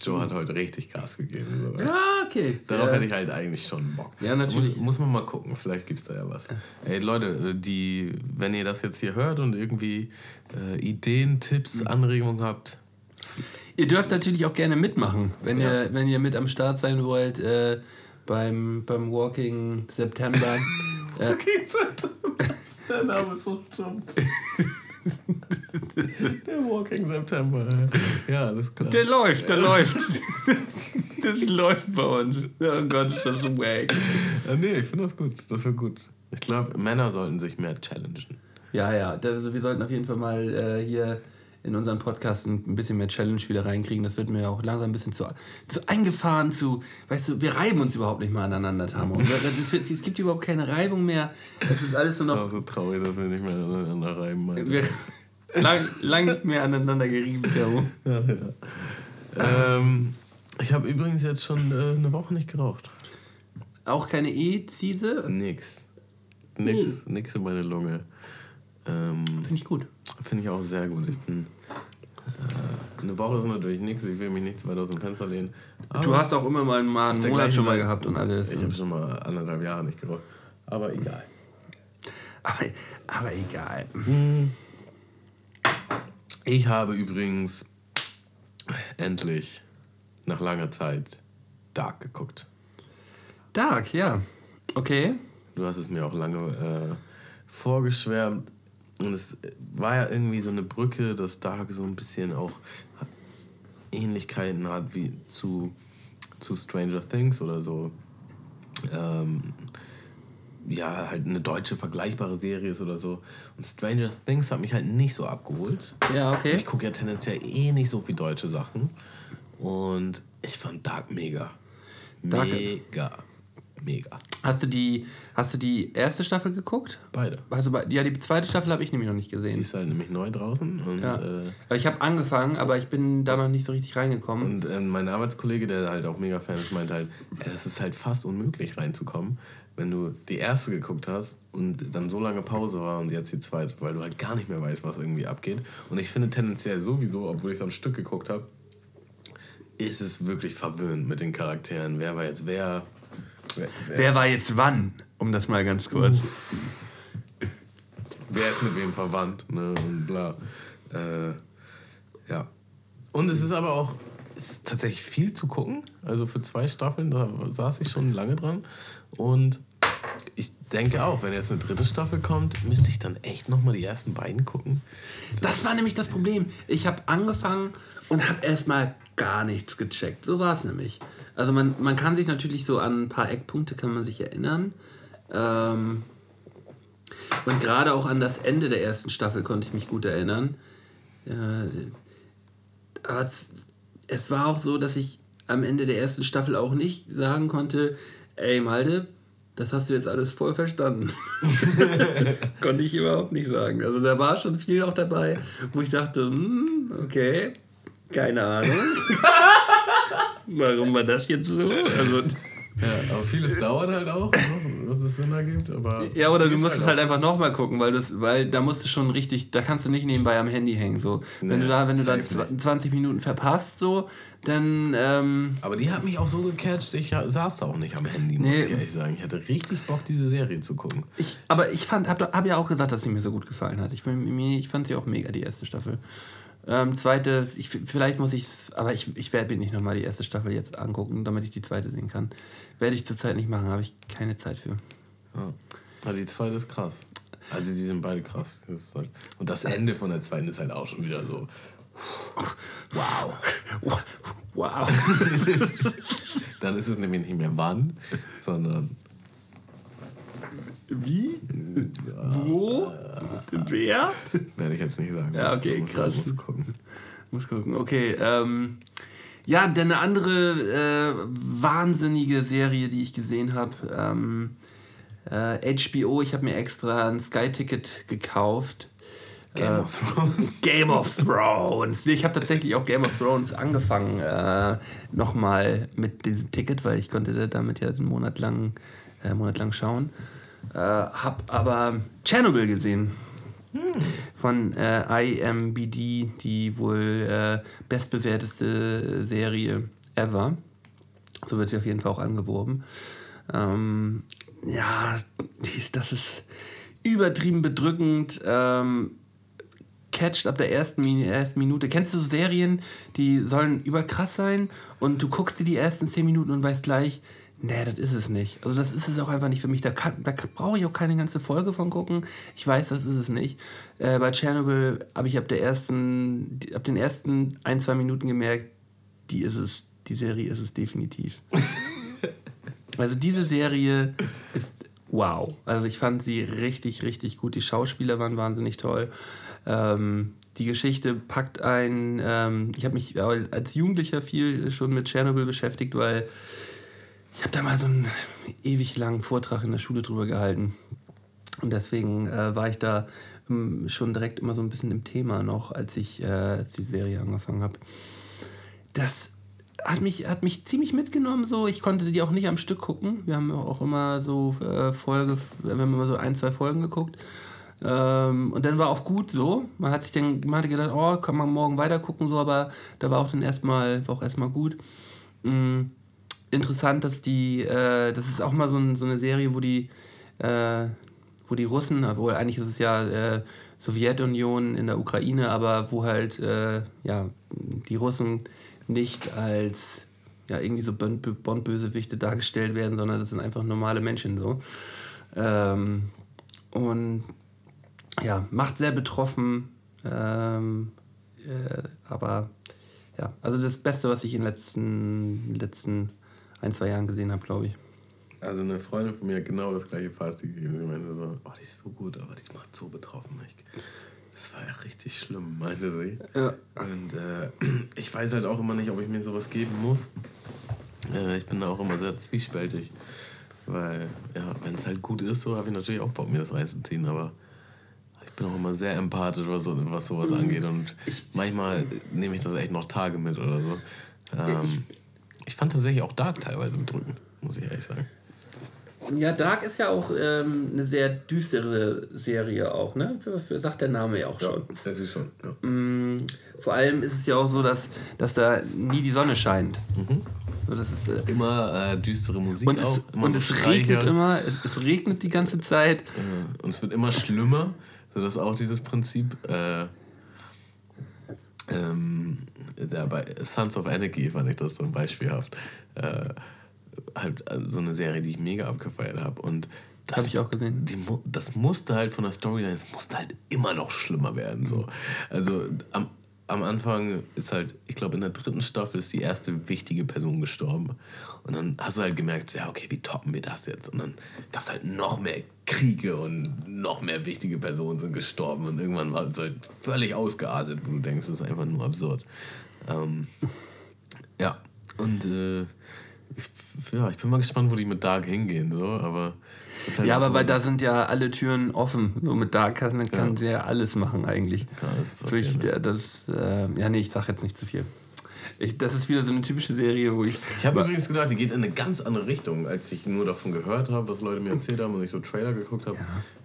Speaker 2: Joe hat heute richtig Gas gegeben. So.
Speaker 3: Ja, okay.
Speaker 2: Darauf
Speaker 3: ja.
Speaker 2: hätte ich halt eigentlich schon Bock.
Speaker 3: Ja, natürlich.
Speaker 2: Muss, muss man mal gucken, vielleicht gibt es da ja was. Ey Leute, die, wenn ihr das jetzt hier hört und irgendwie äh, Ideen, Tipps, Anregungen habt,
Speaker 3: Ihr dürft natürlich auch gerne mitmachen, wenn,
Speaker 2: Ja.
Speaker 3: ihr, wenn ihr mit am Start sein wollt äh, beim, beim Walking September. äh,
Speaker 2: Der Name ist so dumm. Der Walking September. Ja, alles klar.
Speaker 3: der läuft, der läuft. das läuft bei uns. Oh Gott, ist das so wack.
Speaker 2: Ja, nee, ich finde das gut. Das wird gut. Ich glaube, Männer sollten sich mehr challengen.
Speaker 3: Ja, ja, also wir sollten auf jeden Fall mal äh, hier in unseren Podcast ein bisschen mehr Challenge wieder reinkriegen. Das wird mir auch langsam ein bisschen zu, zu eingefahren, zu, weißt du, wir reiben uns überhaupt nicht mehr aneinander, Tamo. Das es gibt überhaupt keine Reibung mehr. Es ist alles nur
Speaker 2: Das
Speaker 3: noch
Speaker 2: war so traurig, dass wir nicht mehr aneinander reiben. meinen.
Speaker 3: Wir, lang, lang nicht mehr aneinander gerieben, Tamo.
Speaker 2: Ja, ja. Ähm, ich habe übrigens jetzt schon äh, eine Woche nicht geraucht.
Speaker 3: Auch keine E-Ziese?
Speaker 2: Nix. Nix, nix in meine Lunge. Ähm,
Speaker 3: Finde ich gut.
Speaker 2: Finde ich auch sehr gut. Ich bin, äh, eine Woche ist natürlich nichts, ich will mich nicht zu weit aus dem Fenster lehnen. Aber
Speaker 3: Du hast auch immer mal einen, mal einen Monat schon mal
Speaker 2: Seite-
Speaker 3: gehabt und alles.
Speaker 2: Ich habe schon mal anderthalb Jahre nicht geraucht. Aber egal.
Speaker 3: Aber, aber egal.
Speaker 2: Ich habe übrigens endlich nach langer Zeit Dark geguckt.
Speaker 3: Dark, ja. Okay.
Speaker 2: Du hast es mir auch lange äh, vorgeschwärmt. Und es war ja irgendwie so eine Brücke, dass Dark so ein bisschen auch Ähnlichkeiten hat wie zu, zu Stranger Things oder so. Ähm, ja, halt eine deutsche vergleichbare Serie ist oder so. Und Stranger Things hat mich halt nicht so abgeholt.
Speaker 3: Ja, okay.
Speaker 2: Ich gucke ja tendenziell eh nicht so viel deutsche Sachen. Und ich fand Dark mega.
Speaker 3: Dark-
Speaker 2: Mega.
Speaker 3: Hast du die, hast du die erste Staffel geguckt?
Speaker 2: Beide.
Speaker 3: Also, ja, die zweite Staffel habe ich nämlich noch nicht
Speaker 2: Die
Speaker 3: gesehen.
Speaker 2: ist halt nämlich neu draußen. Und,
Speaker 3: Ja.
Speaker 2: äh,
Speaker 3: Ich habe angefangen, aber ich bin da noch nicht so richtig reingekommen.
Speaker 2: und äh, mein Arbeitskollege, der halt auch mega Fan ist, meint halt, es ist halt fast unmöglich reinzukommen, wenn du die erste geguckt hast und dann so lange Pause war und jetzt die zweite, weil du halt gar nicht mehr weißt, was irgendwie abgeht. Und ich finde tendenziell sowieso, obwohl ich es am Stück geguckt habe, ist es wirklich verwöhnt mit den Charakteren. Wer war jetzt wer? Wer, wer,
Speaker 3: Wer war jetzt wann? Um das mal ganz kurz.
Speaker 2: wer ist mit wem verwandt ne? und bla. Äh, ja. Und es ist aber auch ist tatsächlich viel zu gucken. Also für zwei Staffeln, da saß ich schon lange dran. Und ich denke auch, wenn jetzt eine dritte Staffel kommt, müsste ich dann echt nochmal die ersten beiden gucken.
Speaker 3: Das war nämlich das Problem. Ich habe angefangen und habe erstmal gar nichts gecheckt. So war es nämlich. Also man, man kann sich natürlich so an ein paar Eckpunkte kann man sich erinnern. Ähm, und gerade auch an das Ende der ersten Staffel konnte ich mich gut erinnern. Ja, aber es, es war auch so, dass ich am Ende der ersten Staffel auch nicht sagen konnte, ey Malde, das hast du jetzt alles voll verstanden. Konnte ich überhaupt nicht sagen. Also da war schon viel auch dabei, wo ich dachte, hm, okay, keine Ahnung. Warum war das jetzt so? Also,
Speaker 2: Ja, aber vieles dauert halt auch, ne, was es Sinn ergibt. Aber
Speaker 3: ja, oder du musst es
Speaker 2: auch.
Speaker 3: halt einfach nochmal gucken, weil das, weil da musst du schon richtig, da kannst du nicht nebenbei am Handy hängen. So. wenn
Speaker 2: Nee,
Speaker 3: du da, wenn du da
Speaker 2: safe
Speaker 3: zw- 20 Minuten verpasst, so, dann ähm,
Speaker 2: Aber die hat mich auch so gecatcht, ich saß da auch nicht am Handy, muss
Speaker 3: Nee.
Speaker 2: ich ehrlich sagen. Ich hatte richtig Bock, diese Serie zu gucken.
Speaker 3: Ich, aber ich fand, hab, hab ja auch gesagt, dass sie mir so gut gefallen hat. Ich, ich fand sie auch mega, die erste Staffel. Ähm, zweite, ich, vielleicht muss ich es, aber ich, ich werde mir nicht nochmal die erste Staffel jetzt angucken, damit ich die zweite sehen kann. Werde ich zurzeit nicht machen, habe ich keine Zeit für.
Speaker 2: Ja. Also die zweite ist krass. Also die sind beide krass. Halt Und das Ende von der zweiten ist halt auch schon wieder so. Wow.
Speaker 3: Wow.
Speaker 2: Dann ist es nämlich nicht mehr wann, sondern
Speaker 3: Wie? Wo? Wer?
Speaker 2: werde ich jetzt nicht sagen.
Speaker 3: Ja, okay,
Speaker 2: Muss-
Speaker 3: krass.
Speaker 2: Muss gucken.
Speaker 3: Muss gucken. Okay, ähm, ja, dann eine andere äh, wahnsinnige Serie, die ich gesehen habe. Ähm, äh, HBO, ich habe mir extra ein Sky-Ticket gekauft.
Speaker 2: Game
Speaker 3: Äh,
Speaker 2: of Thrones.
Speaker 3: Game of Thrones. Ich habe tatsächlich auch Game of Thrones angefangen, äh, nochmal mit diesem Ticket, weil ich konnte damit ja einen Monat lang, äh, Monat lang schauen. Äh, hab aber Tschernobyl gesehen. Von äh, IMBD, die wohl äh, bestbewerteste Serie ever. So wird sie auf jeden Fall auch angeworben. Ähm, ja, dies, das ist übertrieben bedrückend. Ähm, catcht ab der ersten, ersten Minute. Kennst du so Serien, die sollen überkrass sein und du guckst dir die ersten zehn Minuten und weißt gleich, nee, das ist es nicht. Also das ist es auch einfach nicht für mich. Da, kann- da brauche ich auch keine ganze Folge von gucken. Ich weiß, das ist es nicht. Äh, bei Chernobyl habe ich ab der ersten, ab den ersten ein, zwei Minuten gemerkt, die ist es, die Serie ist es definitiv. Also diese Serie ist wow. Also ich fand sie richtig, richtig gut. Die Schauspieler waren wahnsinnig toll. Ähm, die Geschichte packt ein. Ähm, ich habe mich als Jugendlicher viel schon mit Tschernobyl beschäftigt, weil ich habe da mal so einen ewig langen Vortrag in der Schule drüber gehalten. Und deswegen äh, war ich da ähm, schon direkt immer so ein bisschen im Thema noch, als ich äh, die Serie angefangen habe. Das hat mich, hat mich ziemlich mitgenommen. So. Ich konnte die auch nicht am Stück gucken. Wir haben auch immer so äh, Folge, wir haben immer so ein, zwei Folgen geguckt. Ähm, und dann war auch gut so. Man hat sich dann, man hatte gedacht, oh, kann man morgen weiter gucken, so, aber da war auch dann erstmal, war auch erstmal gut. Mm, interessant, dass die, äh, das ist auch mal so, ein, so eine Serie, wo die, äh, wo die Russen, obwohl eigentlich ist es ja äh, Sowjetunion in der Ukraine, aber wo halt äh, ja, die Russen nicht als ja, irgendwie so Bond- Bond-Bösewichte dargestellt werden, sondern das sind einfach normale Menschen so. Ähm, und ja, macht sehr betroffen, ähm, äh, aber ja, also das Beste, was ich in den letzten, letzten ein, zwei Jahren gesehen habe, glaube ich.
Speaker 2: Also eine Freundin von mir hat genau das gleiche Fazit gegeben. Sie meinte so, oh, die ist so gut, aber die macht so betroffen. Ich, das war ja richtig schlimm, meinte sie.
Speaker 3: Ja.
Speaker 2: Und äh, ich weiß halt auch immer nicht, ob ich mir sowas geben muss. Äh, ich bin da auch immer sehr zwiespältig. Weil, ja, wenn es halt gut ist, so habe ich natürlich auch Bock, mir das reinzuziehen, aber ich bin auch immer sehr empathisch, was, so, was sowas angeht. Und manchmal nehme ich das echt noch Tage mit oder so. Ähm, ich fand tatsächlich auch Dark teilweise bedrückend, muss ich ehrlich sagen.
Speaker 3: Ja, Dark ist ja auch ähm, eine sehr düstere Serie auch, ne? Sagt der Name ja auch schon.
Speaker 2: Das ist schon, ja.
Speaker 3: Mm, Vor allem ist es ja auch so, dass, dass da nie die Sonne scheint. So, das ist, äh,
Speaker 2: Immer äh, düstere Musik
Speaker 3: und
Speaker 2: auch.
Speaker 3: es,
Speaker 2: Immer
Speaker 3: und
Speaker 2: so
Speaker 3: es
Speaker 2: Streicher.
Speaker 3: regnet immer, es, es regnet die ganze Zeit.
Speaker 2: Ja, Und es wird immer schlimmer. So, das ist auch dieses Prinzip. Äh, ähm, ja, bei Sons of Anarchy fand ich das so beispielhaft. Äh, halt äh, so eine Serie, die ich mega abgefeiert habe. Und das,
Speaker 3: Habe ich auch gesehen.
Speaker 2: die, das musste halt von der Storyline, es musste halt immer noch schlimmer werden. So. Also am, am Anfang ist halt, ich glaube in der dritten Staffel ist die erste wichtige Person gestorben. Und dann hast du halt gemerkt, ja okay, wie toppen wir das jetzt? Und dann gab es halt noch mehr Kriege und noch mehr wichtige Personen sind gestorben. Und irgendwann war es halt völlig ausgeartet, wo du denkst, das ist einfach nur absurd. Ähm, ja, und äh, ich, ja, ich bin mal gespannt, wo die mit Dark hingehen. So, aber halt
Speaker 3: Ja, aber weil
Speaker 2: immer
Speaker 3: da sind ja alle Türen offen. So mit Dark kann, kann
Speaker 2: Ja.
Speaker 3: ja alles machen eigentlich.
Speaker 2: Kann alles passieren,
Speaker 3: der- das, äh, ja, nee, ich sag jetzt nicht zu viel. Ich, das ist wieder so eine typische Serie, wo ich.
Speaker 2: Ich habe übrigens gedacht, die geht in eine ganz andere Richtung, als ich nur davon gehört habe, was Leute mir erzählt haben und ich so Trailer geguckt habe.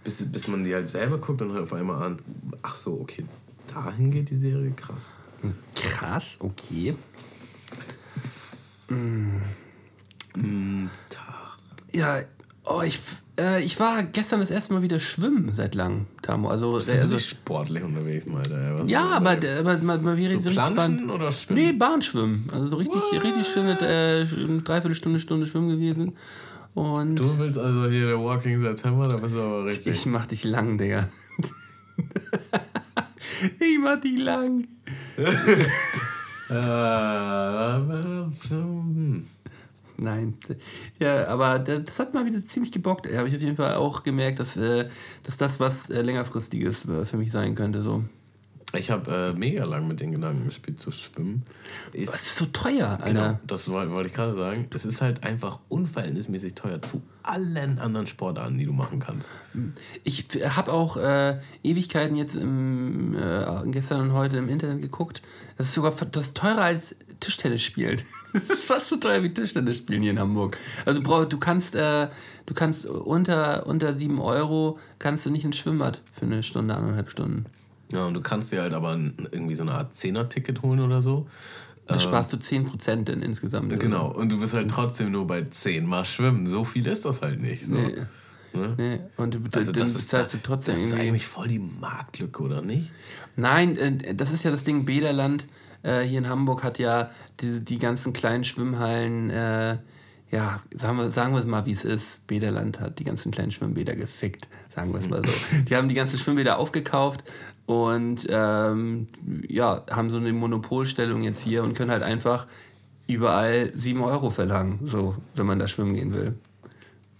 Speaker 2: Bis, bis man die halt selber guckt und halt auf einmal an, ach so, okay, dahin geht die Serie, krass.
Speaker 3: Krass, okay.
Speaker 2: Mm, Tag.
Speaker 3: Ja, oh, ich, äh, ich war gestern das erste Mal wieder schwimmen seit langem, Tamo. Also,
Speaker 2: Bist
Speaker 3: äh,
Speaker 2: du
Speaker 3: also
Speaker 2: sportlich unterwegs, mal da?
Speaker 3: Ja, aber, aber, aber mal wieder
Speaker 2: So
Speaker 3: so
Speaker 2: planschen
Speaker 3: Bahn,
Speaker 2: oder schwimmen?
Speaker 3: Nee, Bahnschwimmen. Also so richtig, richtig schwimmen mit äh, eine Dreiviertelstunde, Stunde schwimmen gewesen. Und
Speaker 2: Du willst also hier der Walking September, da bist du aber richtig.
Speaker 3: ich mach dich lang, Digga. ich mach dich lang. Nein. Ja, aber das das hat mal wieder ziemlich gebockt. Da habe ich auf jeden Fall auch gemerkt, dass, äh, dass das was äh, längerfristiges äh, für mich sein könnte. So.
Speaker 2: ich habe äh, mega lang mit den Gedanken gespielt zu schwimmen. Ich,
Speaker 3: Das ist so teuer, Alter.
Speaker 2: Genau, das woll- wollte ich gerade sagen. Es ist halt einfach unverhältnismäßig teuer zu allen anderen Sportarten, die du machen kannst.
Speaker 3: Ich habe auch äh, Ewigkeiten jetzt im, äh, gestern und heute im Internet geguckt. Das ist sogar das ist teurer als Tischtennis spielen. Das ist fast so teuer wie Tischtennis spielen hier in Hamburg. Also brauch, du kannst, äh, du kannst unter, unter 7 Euro kannst du nicht ins Schwimmbad für eine Stunde, anderthalb Stunden.
Speaker 2: Ja, und du kannst dir halt aber ein- irgendwie so eine Art Zehner-Ticket holen oder so.
Speaker 3: Da sparst du 10% denn insgesamt.
Speaker 2: Genau, und du bist halt trotzdem nur bei 10 Mal schwimmen. So viel ist das halt nicht. So.
Speaker 3: Nee.
Speaker 2: Ne?
Speaker 3: Nee. Und du,
Speaker 2: Also das ist,
Speaker 3: bezahlst du trotzdem
Speaker 2: das ist eigentlich voll die Marktlücke, oder nicht?
Speaker 3: Nein, äh, das ist ja das Ding, Bäderland äh, hier in Hamburg hat ja die, die ganzen kleinen Schwimmhallen, äh, ja, sagen wir, sagen wir es mal, wie es ist. Bäderland hat die ganzen kleinen Schwimmbäder gefickt, sagen wir es mal so. Die haben die ganzen Schwimmbäder aufgekauft und ähm, ja, haben so eine Monopolstellung jetzt hier und können halt einfach überall 7 Euro verlangen, so, wenn man da schwimmen gehen will.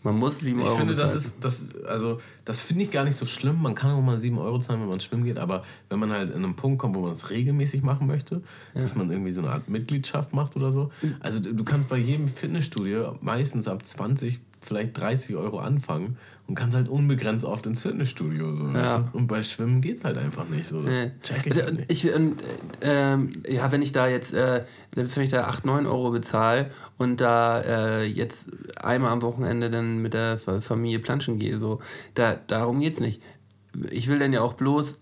Speaker 3: Man muss 7
Speaker 2: Ich
Speaker 3: Euro
Speaker 2: finde, das
Speaker 3: bezahlen.
Speaker 2: ist, das, also, das finde ich gar nicht so schlimm. Man kann auch mal 7 Euro zahlen, wenn man schwimmen geht, aber wenn man halt in einem Punkt kommt, wo man es regelmäßig machen möchte, dass man irgendwie so eine Art Mitgliedschaft macht oder so. Also, du du kannst bei jedem Fitnessstudio meistens ab 20, vielleicht 30 Euro anfangen und kannst halt unbegrenzt oft ins Fitnessstudio. So, du? Und bei Schwimmen geht es halt einfach nicht. So, das
Speaker 3: Nee.
Speaker 2: check ich halt
Speaker 3: Und
Speaker 2: nicht.
Speaker 3: ich, und, ähm, ja, wenn ich da jetzt, äh, selbst wenn ich da 8, 9 Euro bezahle und da äh, jetzt einmal am Wochenende dann mit der Fa- Familie planschen gehe, so, da, darum geht's nicht. Ich will dann ja auch bloß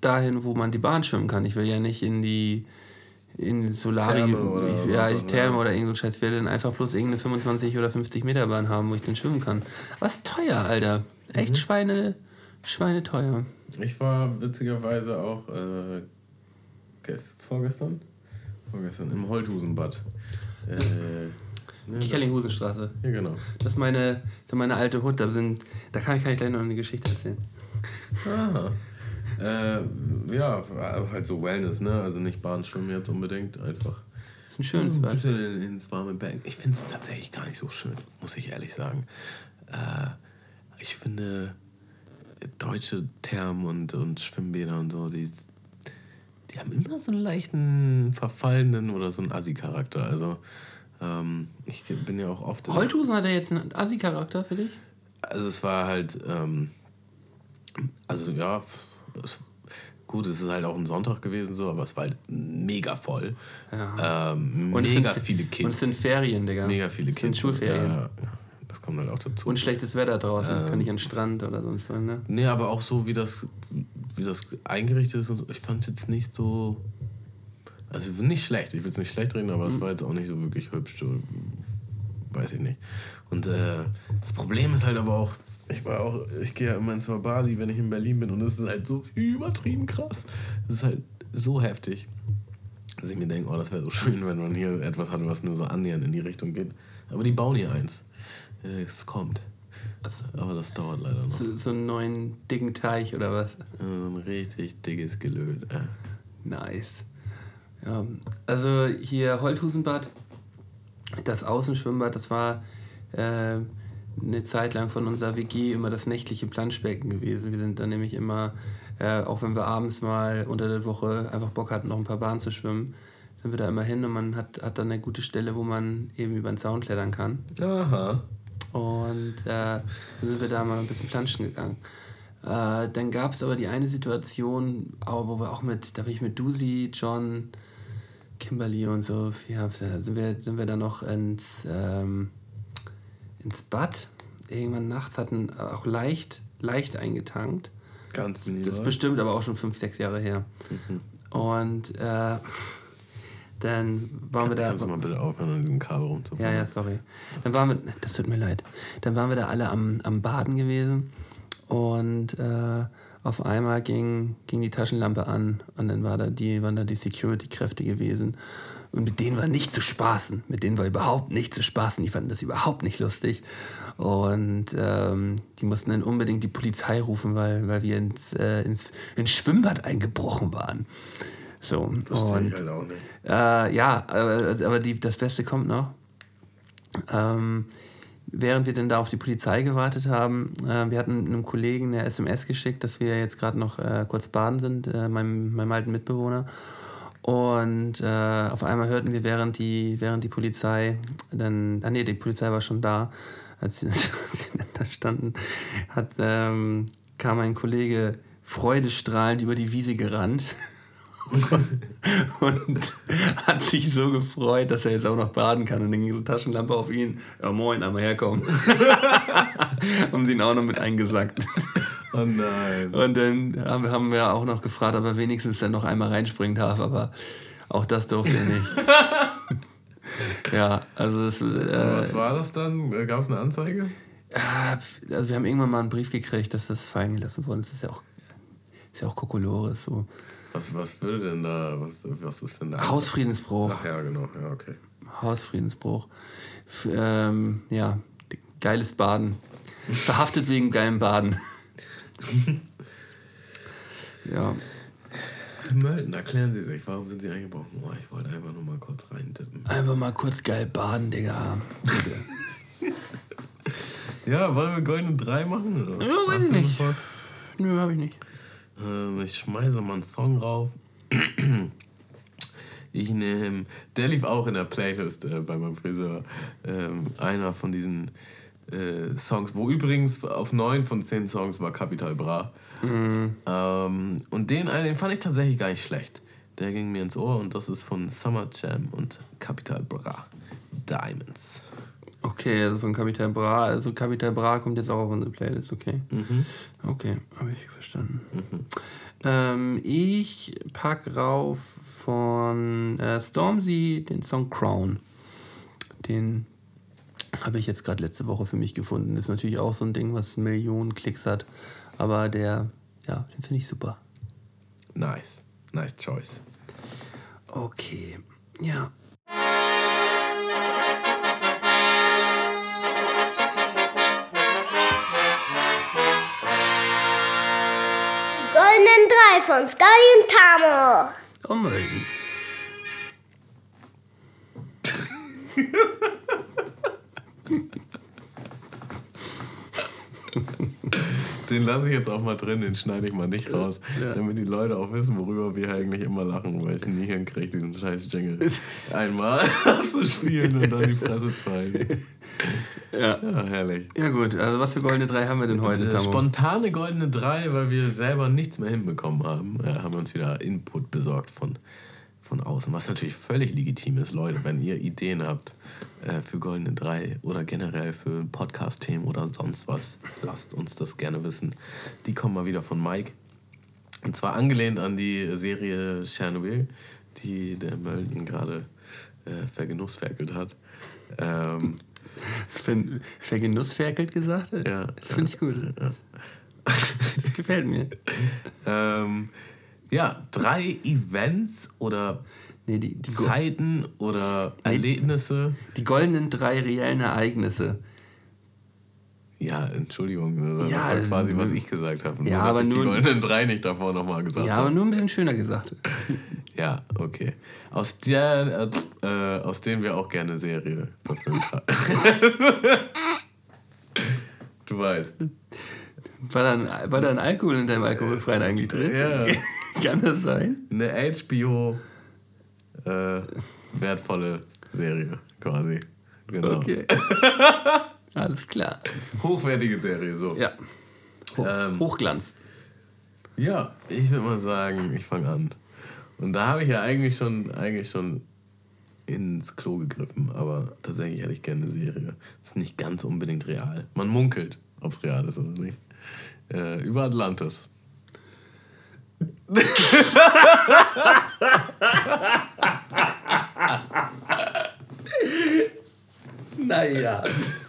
Speaker 3: dahin, wo man die Bahn schwimmen kann. Ich will ja nicht in die in Solari,
Speaker 2: Therme oder
Speaker 3: ich, ja, ich
Speaker 2: auch
Speaker 3: Therme oder irgend so ein Scheiß. Ich will dann einfach bloß irgendeine 25 oder 50 Meter Bahn haben, wo ich dann schwimmen kann. Was teuer, Alter. Echt Schweine, Schweine teuer.
Speaker 2: Ich war witzigerweise auch äh, gest vorgestern? Vorgestern im Holthusenbad. Äh, ne, das-
Speaker 3: Kellinghusenstraße.
Speaker 2: Ja, genau.
Speaker 3: Das ist meine, das ist meine alte Hut. Da, sind, da kann, ich, kann ich gleich noch eine Geschichte erzählen.
Speaker 2: Aha. Äh, ja, halt so Wellness, ne? Also nicht Bahnschwimmen jetzt unbedingt, einfach.
Speaker 3: Das ist ein schönes
Speaker 2: ein
Speaker 3: Bad.
Speaker 2: bisschen ins warme Becken. Ich finde es tatsächlich gar nicht so schön, muss ich ehrlich sagen. Äh, ich finde deutsche Thermen und, und Schwimmbäder und so, die, die haben immer so einen leichten verfallenen oder so einen Assi-Charakter. Also ähm, ich bin ja auch oft...
Speaker 3: Holthusen hat er jetzt einen Assi-Charakter für dich?
Speaker 2: Also es war halt, ähm, also ja, gut, es ist halt auch ein Sonntag gewesen so, aber es war halt mega voll. Ähm,
Speaker 3: Und es
Speaker 2: mega
Speaker 3: sind,
Speaker 2: viele
Speaker 3: Und es
Speaker 2: Kids.
Speaker 3: sind Ferien, Digga.
Speaker 2: Mega viele
Speaker 3: es sind
Speaker 2: Kids.
Speaker 3: Schulferien.
Speaker 2: Ja, ja, das kommt halt auch dazu.
Speaker 3: Und schlechtes Wetter draußen.
Speaker 2: Ähm.
Speaker 3: Kann ich an den Strand oder sonst was, ne?
Speaker 2: nee, aber auch so, wie das, wie das eingerichtet ist und so. Ich fand es jetzt nicht so. Also nicht schlecht, ich will es nicht schlecht reden, aber
Speaker 3: Mhm.
Speaker 2: es war jetzt auch nicht so wirklich hübsch. So, weiß ich nicht. Und äh, das Problem ist halt aber auch, ich war auch, ich gehe ja immer ins Bali, wenn ich in Berlin bin und es ist halt so übertrieben krass. Es ist halt so heftig, dass ich mir denke, oh, das wäre so schön, wenn man hier etwas hat, was nur so annähernd in die Richtung geht. Aber die bauen hier eins. Es kommt. Aber das dauert leider noch.
Speaker 3: So, so einen neuen dicken Teich oder was?
Speaker 2: So ein richtig dickes Gelöt. Äh.
Speaker 3: Nice. Ja, also hier Holthusenbad, das Außenschwimmbad, das war äh, eine Zeit lang von unserer WG immer das nächtliche Planschbecken gewesen. Wir sind dann nämlich immer, äh, auch wenn wir abends mal unter der Woche einfach Bock hatten, noch ein paar Bahnen zu schwimmen, sind wir da immer hin und man hat, hat dann eine gute Stelle, wo man eben über den Zaun klettern kann.
Speaker 2: Aha.
Speaker 3: Und äh, dann sind wir da mal ein bisschen planschen gegangen. Äh, dann gab es aber die eine Situation, wo wir auch mit, da bin ich mit Dusi, John, Kimberly und so, ja, sind wir, sind wir dann noch ins, ähm, ins Bad. Irgendwann nachts hatten auch leicht, leicht eingetankt.
Speaker 2: Ganz minimal.
Speaker 3: Das ist bestimmt aber auch schon fünf, sechs Jahre her. Und äh, dann waren wir da.
Speaker 2: Kannst du mal bitte aufhören, an diesem Kabel rumzufahren?
Speaker 3: Ja, ja, sorry. Dann waren wir, das tut mir leid. Dann waren wir da alle am, am Baden gewesen und äh, auf einmal ging, ging die Taschenlampe an und dann war da die, waren da die Security-Kräfte gewesen. Und mit denen war nicht zu spaßen. Mit denen war überhaupt nicht zu spaßen. Die fanden das überhaupt nicht lustig. Und ähm, die mussten dann unbedingt die Polizei rufen, weil, weil wir ins, äh, ins, ins Schwimmbad eingebrochen waren. So,
Speaker 2: Verstehe
Speaker 3: und,
Speaker 2: ich halt auch nicht.
Speaker 3: äh, ja, aber, aber die, das Beste kommt noch. Ähm, während wir dann da auf die Polizei gewartet haben, äh, wir hatten einem Kollegen eine SMS geschickt, dass wir jetzt gerade noch äh, kurz baden sind, äh, meinem, meinem alten Mitbewohner. Und äh, auf einmal hörten wir, während die, während die Polizei dann, ah nee, die Polizei war schon da, als sie, als sie da standen, hat, ähm, kam ein Kollege freudestrahlend über die Wiese gerannt. und hat sich so gefreut, dass er jetzt auch noch baden kann. Und dann ging so Taschenlampe auf ihn. Ja, moin, einmal herkommen. Haben sie ihn auch noch mit eingesackt.
Speaker 2: Oh nein.
Speaker 3: Und dann haben wir, haben wir auch noch gefragt, ob er wenigstens dann noch einmal reinspringen darf. Aber auch das durfte er nicht. ja, also das, äh,
Speaker 2: Was war das dann? Gab es eine Anzeige?
Speaker 3: ja, also wir haben irgendwann mal einen Brief gekriegt, dass das fallen gelassen worden ist. Das ist ja auch, ist ja auch Kokolores. So.
Speaker 2: Was, was würde denn da, was, was ist denn da?
Speaker 3: Hausfriedensbruch.
Speaker 2: Ach ja, genau, ja, okay.
Speaker 3: Hausfriedensbruch. F ähm, ja, geiles Baden. Verhaftet wegen geilem Baden. ja.
Speaker 2: Mölden, erklären Sie sich, warum sind Sie eingebrochen? Oh, ich wollte einfach nur mal kurz reintippen.
Speaker 3: Einfach mal kurz geil baden, Digga. Bitte.
Speaker 2: Ja, wollen wir goldene 3 machen? Oder?
Speaker 3: Ja, weiß ich nicht.
Speaker 2: was?
Speaker 3: Nö, hab ich nicht.
Speaker 2: Ähm, ich schmeiße mal einen Song rauf. Ich nehme, der lief auch in der Playlist äh, bei meinem Friseur. Ähm, einer von diesen äh, Songs, wo übrigens auf neun von zehn Songs war Capital Bra. Ähm, und den, einen, den fand ich tatsächlich gar nicht schlecht. Der ging mir ins Ohr und das ist von Summer Jam und Capital Bra. Diamonds.
Speaker 3: Okay, also von Capital Bra. Also Capital Bra kommt jetzt auch auf unsere Playlist, okay? Okay, habe ich verstanden. Ähm, ich pack rauf von äh, Stormzy den Song Crown. Den habe ich jetzt gerade letzte Woche für mich gefunden. Ist natürlich auch so ein Ding, was Millionen Klicks hat. Aber der, ja, den finde ich super.
Speaker 2: Nice. Nice choice.
Speaker 3: Okay, ja.
Speaker 4: Goldenen Drei von Sky und Tamo.
Speaker 3: Ummelden.
Speaker 2: Den lasse ich jetzt auch mal drin, den schneide ich mal nicht raus,
Speaker 3: Ja.
Speaker 2: damit die Leute auch wissen, worüber wir eigentlich immer lachen, weil ich nie hinkriege, diesen scheiß Jingle einmal auszuspielen und dann die Fresse zeigen.
Speaker 3: Ja.
Speaker 2: Ja, herrlich.
Speaker 3: Ja gut, also was für goldene drei haben wir denn heute,
Speaker 2: Äh,
Speaker 3: Tamo?
Speaker 2: spontane goldene drei, weil wir selber nichts mehr hinbekommen haben, äh, haben wir uns wieder Input besorgt von, von außen, was natürlich völlig legitim ist, Leute. Wenn ihr Ideen habt äh, für goldene drei oder generell für Podcast-Themen oder sonst was, lasst uns das gerne wissen. Die kommen mal wieder von Mike. Und zwar angelehnt an die Serie Chernobyl, die der Mölden gerade äh, vergenussferkelt hat. Ähm,
Speaker 3: Ver- Vergenussferkelt gesagt?
Speaker 2: Ja,
Speaker 3: Das finde ich gut. Das gefällt mir.
Speaker 2: Ähm, ja, drei Events oder
Speaker 3: Nee, die, die,
Speaker 2: Zeiten oder Erlebnisse.
Speaker 3: die goldenen drei reellen Ereignisse.
Speaker 2: Ja, Entschuldigung, das
Speaker 3: Ja,
Speaker 2: war quasi, was ich gesagt habe. Nur,
Speaker 3: ja,
Speaker 2: dass
Speaker 3: aber
Speaker 2: ich
Speaker 3: nur-
Speaker 2: die goldenen drei nicht davor nochmal gesagt
Speaker 3: Ja, aber
Speaker 2: habe.
Speaker 3: nur ein bisschen schöner gesagt.
Speaker 2: Ja, okay. Aus, der, äh, aus denen wir auch gerne Serie verfilmt haben. du weißt.
Speaker 3: War da, ein, war da ein Alkohol in deinem alkoholfreien eigentlich drin?
Speaker 2: Ja.
Speaker 3: Kann das sein?
Speaker 2: Eine HBO äh, wertvolle Serie quasi. Genau.
Speaker 3: Okay. Alles klar.
Speaker 2: Hochwertige Serie, so.
Speaker 3: Ja. Hoch,
Speaker 2: Ähm,
Speaker 3: Hochglanz.
Speaker 2: Ja, ich würde mal sagen, ich fange an. Und da habe ich ja eigentlich schon, eigentlich schon ins Klo gegriffen, aber tatsächlich hätte ich gerne eine Serie. Ist nicht ganz unbedingt real. Man munkelt, ob es real ist oder nicht. Äh, über Atlantis.
Speaker 3: Naja.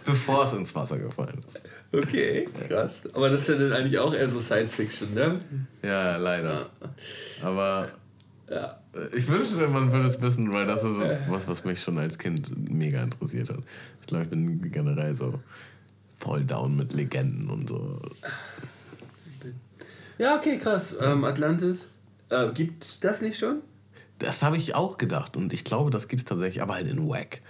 Speaker 2: Bevor es ins Wasser gefallen ist.
Speaker 3: Okay, krass. Aber das ist ja dann eigentlich auch eher so Science Fiction, ne?
Speaker 2: Ja, leider. Aber
Speaker 3: Ja.
Speaker 2: äh, ich wünschte, man würde es wissen, weil das ist so was, was mich schon als Kind mega interessiert hat. Ich glaube, ich bin generell so voll down mit Legenden und so.
Speaker 3: Ja, okay, krass. Ähm, Atlantis. Äh, gibt das nicht schon?
Speaker 2: Das habe ich auch gedacht und ich glaube, das gibt es tatsächlich, aber halt in Wack.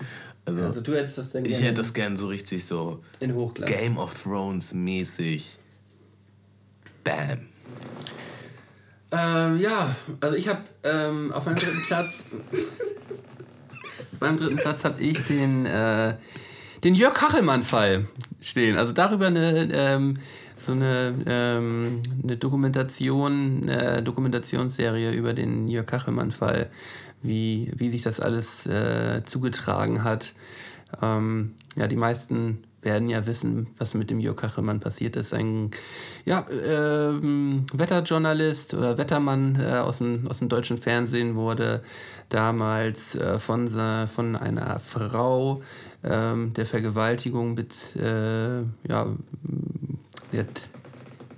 Speaker 2: Also,
Speaker 3: Also du hättest das
Speaker 2: ich
Speaker 3: gerne
Speaker 2: hätte das gern so richtig so
Speaker 3: in Hochglanz.
Speaker 2: Game of Thrones mäßig. Bam.
Speaker 3: Ähm, ja, also ich habe ähm, auf meinem dritten Platz, auf meinem dritten Platz habe ich den, äh, den Jörg Kachelmann-Fall stehen. Also darüber eine, ähm, so eine, ähm, eine Dokumentation, eine Dokumentationsserie über den Jörg Kachelmann-Fall, wie, wie sich das alles äh, zugetragen hat. Ähm, ja, die meisten werden ja wissen, was mit dem Jörg Kachelmann passiert ist. Ein ja, ähm, Wetterjournalist oder Wettermann äh, aus, dem, aus dem deutschen Fernsehen wurde damals äh, von, von einer Frau ähm, der Vergewaltigung mit, äh, ja, sie hat,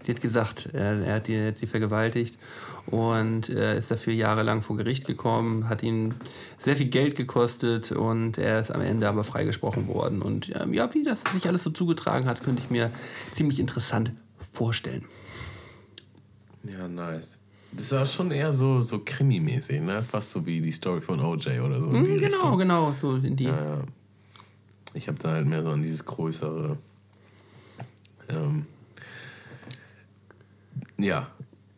Speaker 3: sie hat gesagt, er, er hat, die, er hat sie vergewaltigt und äh, ist dafür jahrelang vor Gericht gekommen, hat ihn sehr viel Geld gekostet und er ist am Ende aber freigesprochen worden. Und ähm, ja, wie das sich alles so zugetragen hat, könnte ich mir ziemlich interessant vorstellen.
Speaker 2: Ja, nice. Das war schon eher so, so Krimi-mäßig, ne? Fast so wie die Story von OJ oder so. in die
Speaker 3: Mhm, genau,
Speaker 2: Richtung.
Speaker 3: genau, so in die.
Speaker 2: Ja, ja. Ich habe da halt mehr so an dieses größere. Ähm, ja,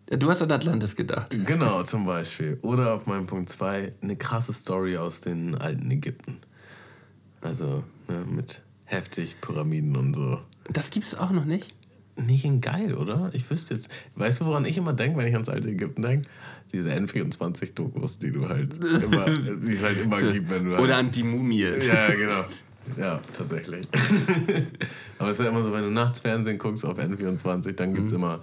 Speaker 3: Du hast an Atlantis gedacht.
Speaker 2: genau, zum Beispiel. Oder auf meinem Punkt 2 eine krasse Story aus den alten Ägypten. Also ne, mit heftig Pyramiden und so.
Speaker 3: Das gibt's auch noch nicht.
Speaker 2: Nicht in geil, oder? Ich wüsste jetzt. Weißt du, woran ich immer denke, wenn ich ans alte Ägypten denke? Diese N24-Dokus, die du halt immer, die es halt immer gibt, wenn du halt
Speaker 3: Oder an die Mumie.
Speaker 2: Ja, genau. Ja, tatsächlich. Aber es ist ja immer so, wenn du nachts Fernsehen guckst auf N24, dann gibt es immer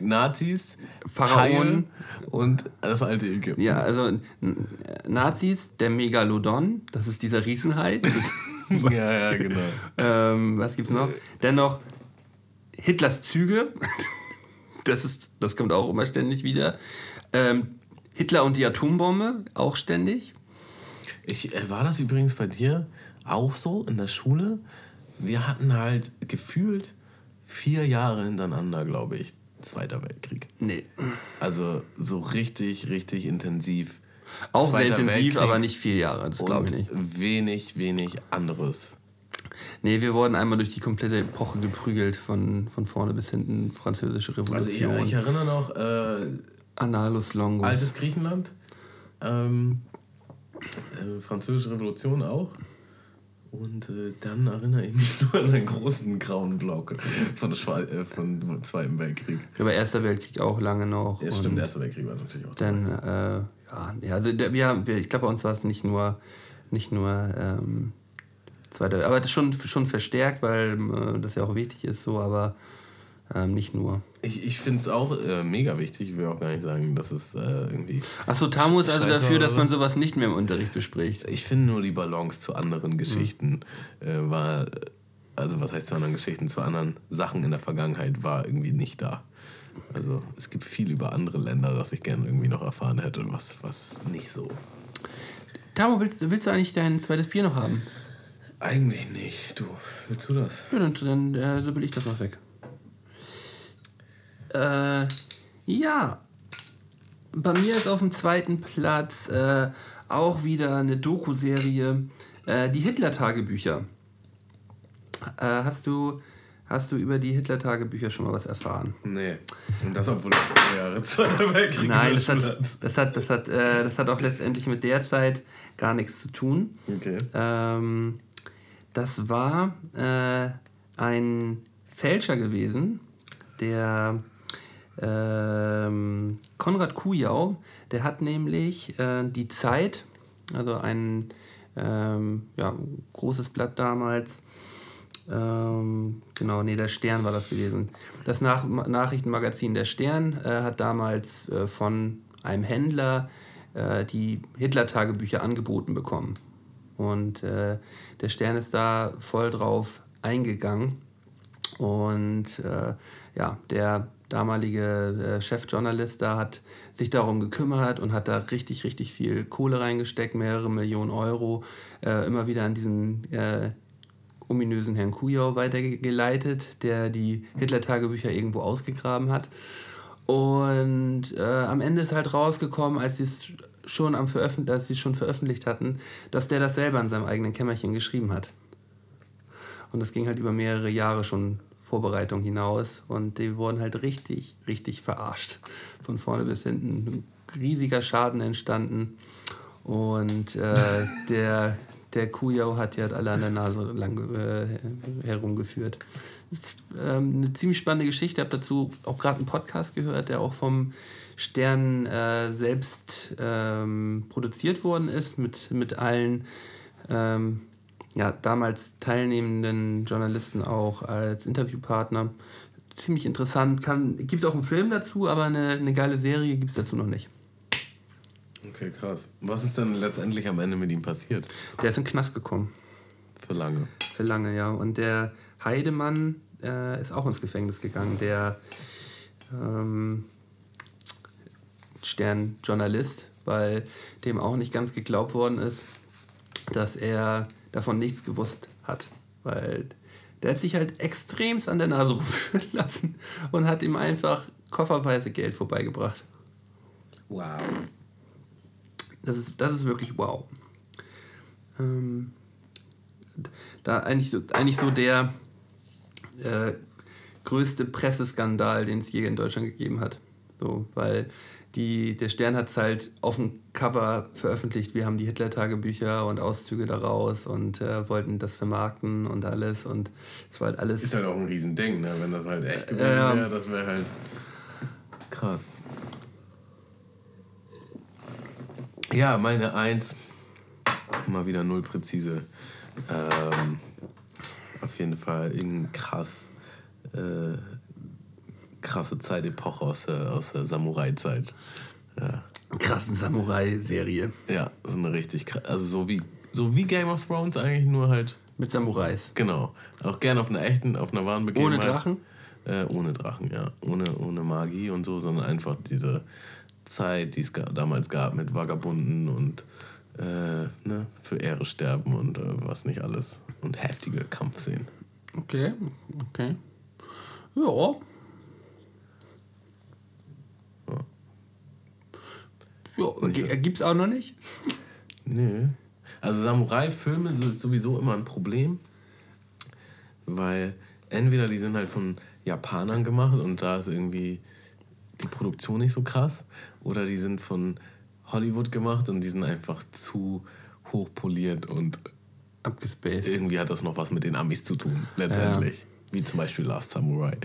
Speaker 2: Nazis.
Speaker 3: Pharaonen.
Speaker 2: Und das alte Ägypten.
Speaker 3: Ja, also Nazis, der Megalodon, das ist dieser Riesenhai.
Speaker 2: ja, ja, genau.
Speaker 3: ähm, was gibt's noch? Dennoch Hitlers Züge. Das, ist, das kommt auch immer ständig wieder. Ähm, Hitler und die Atombombe, auch ständig.
Speaker 2: Ich, äh, war das übrigens bei dir auch so in der Schule? Wir hatten halt gefühlt vier Jahre hintereinander, glaube ich, Zweiter Weltkrieg.
Speaker 3: Nee.
Speaker 2: Also so richtig, richtig intensiv.
Speaker 3: Auch sehr
Speaker 2: Zweiter
Speaker 3: intensiv,
Speaker 2: Weltkrieg
Speaker 3: aber nicht vier Jahre, das glaube ich nicht.
Speaker 2: wenig, wenig anderes.
Speaker 3: Nee, wir wurden einmal durch die komplette Epoche geprügelt, von, von vorne bis hinten. Französische
Speaker 2: Also ich,
Speaker 3: Revolution,
Speaker 2: ich erinnere noch, äh,
Speaker 3: Annalus Longus.
Speaker 2: altes Griechenland, ähm, äh, französische Revolution auch. Und äh, dann erinnere ich mich nur an einen großen grauen Block von, Schwe äh, von dem Zweiten Weltkrieg.
Speaker 3: Aber Erster Weltkrieg auch lange noch.
Speaker 2: Ja, stimmt, der Erste Weltkrieg war natürlich auch
Speaker 3: Dann, äh, ja, ja, also der, wir, haben- wir, ich glaube, bei uns war es nicht nur, nicht nur ähm, Zweiter aber das ist schon, schon verstärkt, weil äh, das ja auch wichtig ist, so, aber ähm, nicht nur.
Speaker 2: Ich, ich finde es auch äh, mega wichtig. Ich will auch gar nicht sagen, dass es äh, irgendwie.
Speaker 3: Achso, Tamu ist also dafür, dass man sowas nicht mehr im Unterricht bespricht.
Speaker 2: Ich finde nur die Balance zu anderen Geschichten äh, war. Also, was heißt zu anderen Geschichten? Zu anderen Sachen in der Vergangenheit war irgendwie nicht da. Also, es gibt viel über andere Länder, das ich gerne irgendwie noch erfahren hätte, was, was nicht so.
Speaker 3: Tamu, willst, willst du eigentlich dein zweites Bier noch haben?
Speaker 2: Eigentlich nicht. Du, willst du das?
Speaker 3: Ja, dann, dann äh, so will ich das noch weg. Äh, ja. Bei mir ist auf dem zweiten Platz äh, auch wieder eine Doku-Serie, äh, die Hitler-Tagebücher. Äh, hast, du, hast du über die Hitler-Tagebücher schon mal was erfahren?
Speaker 2: Nee. Und das, obwohl ich Jahre Zweiter Weltkrieg
Speaker 3: Nein,
Speaker 2: in
Speaker 3: das hat, das, hat, das, hat, äh, das hat auch letztendlich mit der Zeit gar nichts zu tun.
Speaker 2: Okay.
Speaker 3: Ähm, das war äh, ein Fälscher gewesen, der Ähm, Konrad Kujau, der hat nämlich äh, die Zeit, also ein ähm, ja, großes Blatt damals, ähm, genau, nee, der Stern war das gewesen. Das Nach Nachrichtenmagazin Der Stern äh, hat damals äh, von einem Händler äh, die Hitler-Tagebücher angeboten bekommen. Und äh, der Stern ist da voll drauf eingegangen. Und äh, ja, der damalige äh, Chefjournalist da hat sich darum gekümmert und hat da richtig, richtig viel Kohle reingesteckt, mehrere Millionen Euro, äh, immer wieder an diesen äh, ominösen Herrn Kujau weitergeleitet, der die Hitler-Tagebücher irgendwo ausgegraben hat. Und äh, am Ende ist halt rausgekommen, als sie es schon am Veröffent als sie schon veröffentlicht hatten, dass der das selber in seinem eigenen Kämmerchen geschrieben hat. Und das ging halt über mehrere Jahre schon Vorbereitung hinaus und die wurden halt richtig, richtig verarscht. Von vorne bis hinten. Ein riesiger Schaden entstanden. Und äh, der, der Kujau hat ja alle an der Nase lang äh, herumgeführt. Ist ähm, eine ziemlich spannende Geschichte. Ich habe dazu auch gerade einen Podcast gehört, der auch vom Stern äh, selbst ähm, produziert worden ist, mit, mit allen ähm, ja, damals teilnehmenden Journalisten auch als Interviewpartner. Ziemlich interessant. Gibt auch einen Film dazu, aber eine, eine geile Serie gibt es dazu noch nicht.
Speaker 2: Okay, krass. Was ist denn letztendlich am Ende mit ihm passiert?
Speaker 3: Der ist in den Knast gekommen.
Speaker 2: Für lange.
Speaker 3: Für lange, ja. Und der Heidemann äh, ist auch ins Gefängnis gegangen. Der ähm, Stern-Journalist, weil dem auch nicht ganz geglaubt worden ist, dass er davon nichts gewusst hat. Weil der hat sich halt extremst an der Nase rumführen lassen und hat ihm einfach kofferweise Geld vorbeigebracht.
Speaker 2: Wow.
Speaker 3: Das ist, das ist wirklich wow. Ähm, da eigentlich so, eigentlich so der äh, größte Presseskandal, den es je in Deutschland gegeben hat. So, weil die, der Stern hat es halt auf dem Cover veröffentlicht. Wir haben die Hitler-Tagebücher und Auszüge daraus und äh, wollten das vermarkten und alles. Und es war halt alles.
Speaker 2: Ist halt auch ein Riesending, ne? Wenn das halt echt gewesen
Speaker 3: Äh,
Speaker 2: wäre, das wäre halt krass. Ja, meine Eins. Mal wieder null präzise. Ähm, auf jeden Fall irgendein krass. Äh, krasse Zeitepoche aus der, aus der Samurai-Zeit. Ja.
Speaker 3: krassen Samurai-Serie.
Speaker 2: ja, so eine richtig krass. Also so wie, so wie Game of Thrones eigentlich, nur halt.
Speaker 3: Mit Samurais.
Speaker 2: Genau. Auch gerne auf einer echten, auf einer wahren Begebenheit.
Speaker 3: Ohne Drachen?
Speaker 2: Äh, ohne Drachen, ja. Ohne, ohne Magie und so, sondern einfach diese Zeit, die es damals gab mit Vagabunden und äh, ne, für Ehre sterben und äh, was nicht alles. Und heftige Kampfszenen.
Speaker 3: Okay, okay. Ja. Ja, gibt's auch noch nicht?
Speaker 2: Nö. Also Samurai-Filme sind sowieso immer ein Problem, weil entweder die sind halt von Japanern gemacht und da ist irgendwie die Produktion nicht so krass, oder die sind von Hollywood gemacht und die sind einfach zu hochpoliert und
Speaker 3: Abgespaced.
Speaker 2: irgendwie hat das noch was mit den Amis zu tun, letztendlich. Wie zum Beispiel Last Samurai.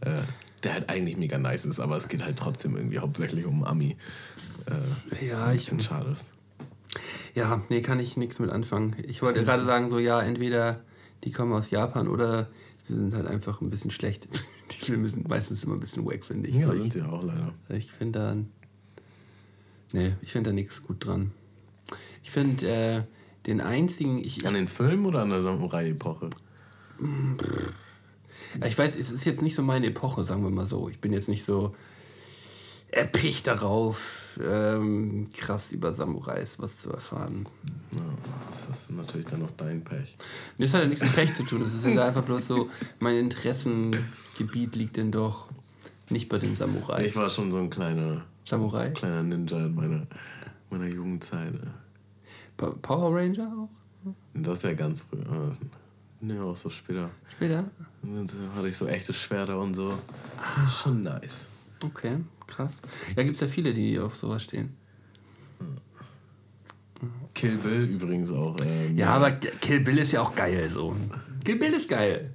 Speaker 2: Äh, der halt eigentlich mega nice ist, aber es geht halt trotzdem irgendwie hauptsächlich um Ami. Äh,
Speaker 3: Ja,
Speaker 2: ein
Speaker 3: ich-
Speaker 2: bisschen schade ist.
Speaker 3: Ja, nee, kann ich nichts mit anfangen. Ich wollte gerade sagen, so ja, entweder die kommen aus Japan oder sie sind halt einfach ein bisschen schlecht. Die Filme sind meistens immer ein bisschen wack, finde ich.
Speaker 2: Ja, sind sie auch leider.
Speaker 3: ich ich finde da. Nee, ich finde da nichts gut dran. Ich finde äh, den einzigen. Ich,
Speaker 2: An den Filmen oder an der Samurai-Epoche?
Speaker 3: Ich weiß, es ist jetzt nicht so meine Epoche, sagen wir mal so. Ich bin jetzt nicht so erpicht darauf, ähm, krass über Samurais was zu erfahren.
Speaker 2: Ja, das ist natürlich dann noch dein Pech.
Speaker 3: Nee, Das hat ja nichts mit Pech zu tun. Das ist ja einfach bloß so, mein Interessengebiet liegt denn doch nicht bei den Samurais.
Speaker 2: Ich war schon so ein kleiner,
Speaker 3: Samurai?
Speaker 2: kleiner Ninja in meiner, meiner Jugendzeit.
Speaker 3: Power Ranger auch?
Speaker 2: Das ist ja ganz früh. Ne, auch so später.
Speaker 3: Später?
Speaker 2: Und dann hatte ich so echte Schwerter und so. Ist schon nice.
Speaker 3: Okay, krass. Ja, gibt es ja viele, die auf sowas stehen.
Speaker 2: Kill Bill übrigens auch. Ähm,
Speaker 3: Ja, aber Kill Bill ist ja auch geil so. Kill Bill ist geil.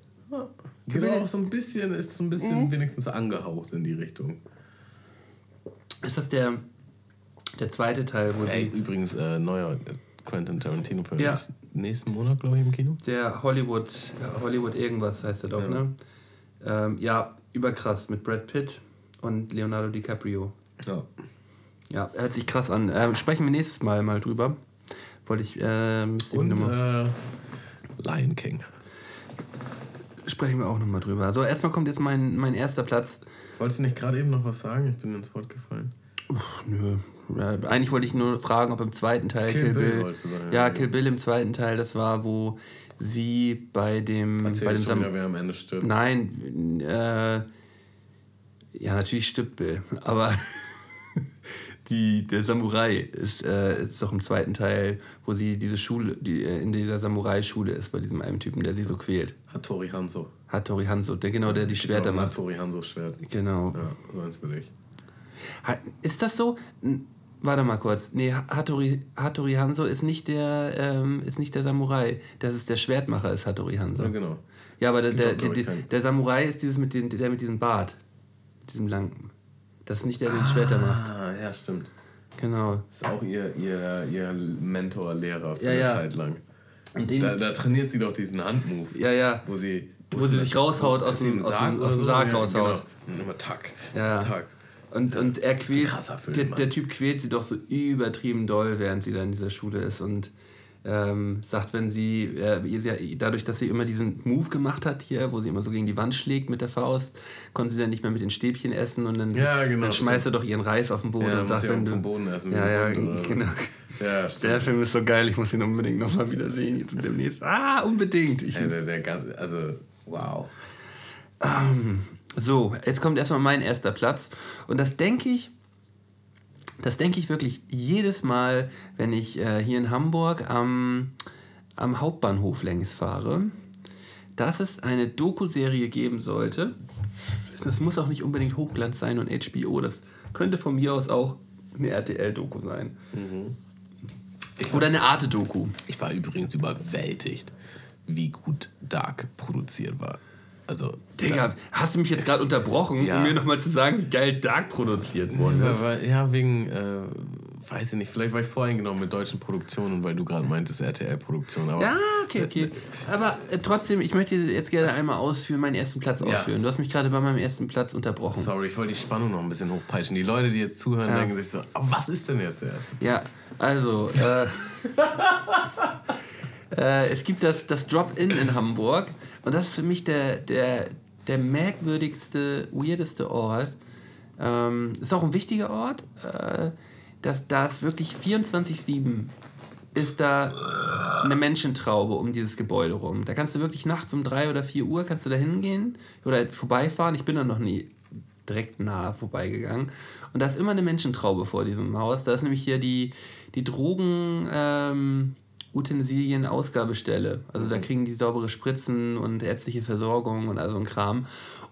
Speaker 2: Genau, auch so ein bisschen, ist so ein bisschen wenigstens angehaucht in die Richtung.
Speaker 3: Ist das der, der zweite Teil, wo
Speaker 2: Ey,
Speaker 3: sie
Speaker 2: übrigens, äh, neuer Quentin Tarantino-Film
Speaker 3: Ja.
Speaker 2: ist nächsten Monat, glaube ich, im Kino.
Speaker 3: der Hollywood, ja, Hollywood irgendwas heißt er doch,
Speaker 2: Ja.
Speaker 3: ne? Ähm, ja, überkrass mit Brad Pitt und Leonardo DiCaprio.
Speaker 2: Ja.
Speaker 3: Ja, hört sich krass an. Ähm, sprechen wir nächstes Mal mal drüber. Wollte ich, äh, ich
Speaker 2: Und äh, Lion King.
Speaker 3: sprechen wir auch nochmal drüber. Also erstmal kommt jetzt mein, mein erster Platz.
Speaker 2: Wolltest du nicht gerade eben noch was sagen? Ich bin ins Wort gefallen.
Speaker 3: Nö. Ja, eigentlich wollte ich nur fragen, ob im zweiten Teil
Speaker 2: Kill
Speaker 3: Kill,
Speaker 2: Bill
Speaker 3: Bill.
Speaker 2: sagen,
Speaker 3: ja,
Speaker 2: ja.
Speaker 3: Kill Bill im zweiten Teil, das war, wo sie bei dem.
Speaker 2: Erzähl
Speaker 3: bei dem
Speaker 2: schon wieder, wer am Ende stirbt.
Speaker 3: Nein, äh, ja, natürlich stirbt Bill, aber die, der Samurai ist, äh, ist doch im zweiten Teil, wo sie diese Schule, die äh, in dieser Samurai-Schule ist, bei diesem einen Typen, der sie so quält.
Speaker 2: Hattori Hanzo.
Speaker 3: Hattori Hanzo, der genau, der die
Speaker 2: Gibt's
Speaker 3: Schwerter macht.
Speaker 2: Hattori Hanzo Schwert.
Speaker 3: Genau.
Speaker 2: Ja, so eins will ich.
Speaker 3: Ist das so? Warte mal kurz. Nee, Hattori, Hattori Hanzo ist nicht der ähm, ist nicht der Samurai. Das ist der Schwertmacher, ist Hattori Hanzo.
Speaker 2: Ja, genau.
Speaker 3: Ja, aber der, der, der, der Samurai ist dieses mit den, der mit diesem Bart. Diesem langen. Das ist nicht der, der die Schwerter macht.
Speaker 2: Ah, ja, stimmt.
Speaker 3: Genau.
Speaker 2: Ist auch ihr, ihr, ihr Mentor, Lehrer für
Speaker 3: Ja,
Speaker 2: eine
Speaker 3: ja.
Speaker 2: Zeit lang.
Speaker 3: Und den,
Speaker 2: Da, da trainiert sie doch diesen Handmove.
Speaker 3: ja, ja.
Speaker 2: Wo sie,
Speaker 3: Wo sie sich raushaut aus
Speaker 2: sie
Speaker 3: dem- aus
Speaker 2: Sarg
Speaker 3: dem- aus dem
Speaker 2: so,
Speaker 3: Sarg
Speaker 2: ja,
Speaker 3: raushaut.
Speaker 2: Genau. Und immer Tack.
Speaker 3: Ja.
Speaker 2: Tack.
Speaker 3: Und, und er quält,
Speaker 2: Film,
Speaker 3: der, der Typ quält sie doch so übertrieben doll, während sie da in dieser Schule ist und ähm, sagt, wenn sie, äh, dadurch, dass sie immer diesen Move gemacht hat hier, wo sie immer so gegen die Wand schlägt mit der Faust, konnte sie dann nicht mehr mit den Stäbchen essen und dann,
Speaker 2: Ja, genau,
Speaker 3: dann schmeißt er doch ihren Reis auf den Boden
Speaker 2: Ja,
Speaker 3: und sagt, wenn du,
Speaker 2: vom Boden essen.
Speaker 3: ja, ja,
Speaker 2: Hund
Speaker 3: genau.
Speaker 2: Ja, stimmt.
Speaker 3: Der Film ist so geil, ich muss ihn unbedingt nochmal wieder sehen, jetzt demnächst. Ah, unbedingt. Ich,
Speaker 2: der, der ganze, also, wow.
Speaker 3: So, jetzt kommt erstmal mein erster Platz. Und das denke ich, das denke ich wirklich jedes Mal, wenn ich äh, hier in Hamburg am, am Hauptbahnhof längs fahre, dass es eine Doku-Serie geben sollte. Das muss auch nicht unbedingt Hochglanz sein und HBO. Das könnte von mir aus auch eine RTL-Doku sein. Oder eine Arte-Doku.
Speaker 2: Ich war übrigens überwältigt, wie gut Dark produziert war. Also,
Speaker 3: Digga, hast du mich jetzt gerade unterbrochen,
Speaker 2: Ja.
Speaker 3: um mir nochmal zu sagen, wie geil Dark produziert worden
Speaker 2: Ja,
Speaker 3: ist?
Speaker 2: weil, ja, wegen, äh, weiß ich nicht, vielleicht war ich voreingenommen mit deutschen Produktionen, weil du gerade meintest RTL-Produktion.
Speaker 3: Ja, okay, okay. Aber äh, trotzdem, ich möchte jetzt gerne einmal ausführen, meinen ersten Platz ausführen. Du hast mich gerade bei meinem ersten Platz unterbrochen.
Speaker 2: sorry, ich wollte die Spannung noch ein bisschen hochpeitschen. Die Leute, die jetzt zuhören,
Speaker 3: Ja.
Speaker 2: denken sich so, was ist denn jetzt der erste?
Speaker 3: Ja, also, äh, äh, es gibt das, das Drop-In in Hamburg und das ist für mich der, der, der merkwürdigste, weirdeste Ort. Ähm, ist auch ein wichtiger Ort. Äh, dass da ist wirklich 24-7 ist da eine Menschentraube um dieses Gebäude rum. Da kannst du wirklich nachts um 3 oder 4 Uhr kannst du da hingehen oder vorbeifahren. Ich bin da noch nie direkt nah vorbeigegangen. Und da ist immer eine Menschentraube vor diesem Haus. Da ist nämlich hier die, die Drogen... Ähm, Utensilien-Ausgabestelle. Also da kriegen die saubere Spritzen und ärztliche Versorgung und all so ein Kram.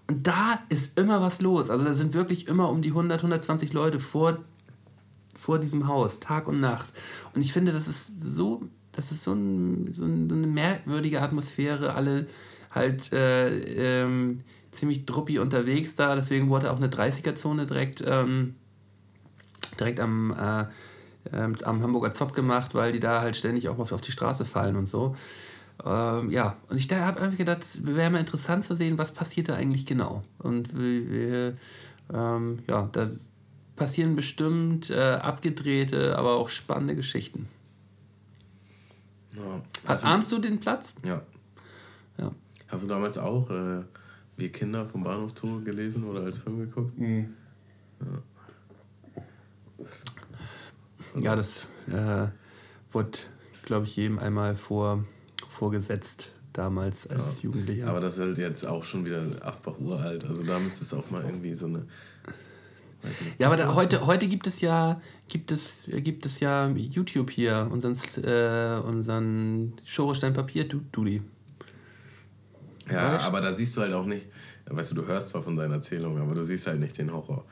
Speaker 3: Und da ist immer was los. Also da sind wirklich immer um die 100, 120 Leute vor, vor diesem Haus, Tag und Nacht. Und ich finde, das ist so, das ist so, ein, so, ein, so eine merkwürdige Atmosphäre. Alle halt äh, ähm, ziemlich druppi unterwegs da. Deswegen wurde auch eine 30er-Zone direkt, ähm, direkt am... Äh, ähm, am Hamburger Zopp gemacht, weil die da halt ständig auch mal auf die Straße fallen und so. Ähm, ja, und ich habe einfach gedacht, es wäre mal interessant zu sehen, was passiert da eigentlich genau. Und wir, wir, ähm, ja, da passieren bestimmt äh, abgedrehte, aber auch spannende Geschichten.
Speaker 2: Ja,
Speaker 3: Hast, ahnst du den Platz?
Speaker 2: ja.
Speaker 3: Ja.
Speaker 2: Hast du damals auch äh, Wir Kinder vom Bahnhof Zoo gelesen oder als Film geguckt?
Speaker 3: Ja, das äh, wurde, glaube ich, jedem einmal vor, vorgesetzt, damals als Jugendlicher.
Speaker 2: Aber das ist halt jetzt auch schon wieder Asbach uralt. Also da müsste es auch mal irgendwie so eine. nicht,
Speaker 3: Ja, aber da, heute, heute gibt es ja gibt es, gibt es ja YouTube hier, unseren, äh, unseren Schorestein Papier Dudi.
Speaker 2: Ja,
Speaker 3: Weißt?
Speaker 2: aber da siehst du halt auch nicht, weißt du, du hörst zwar von seinen Erzählungen, aber du siehst halt nicht den Horror.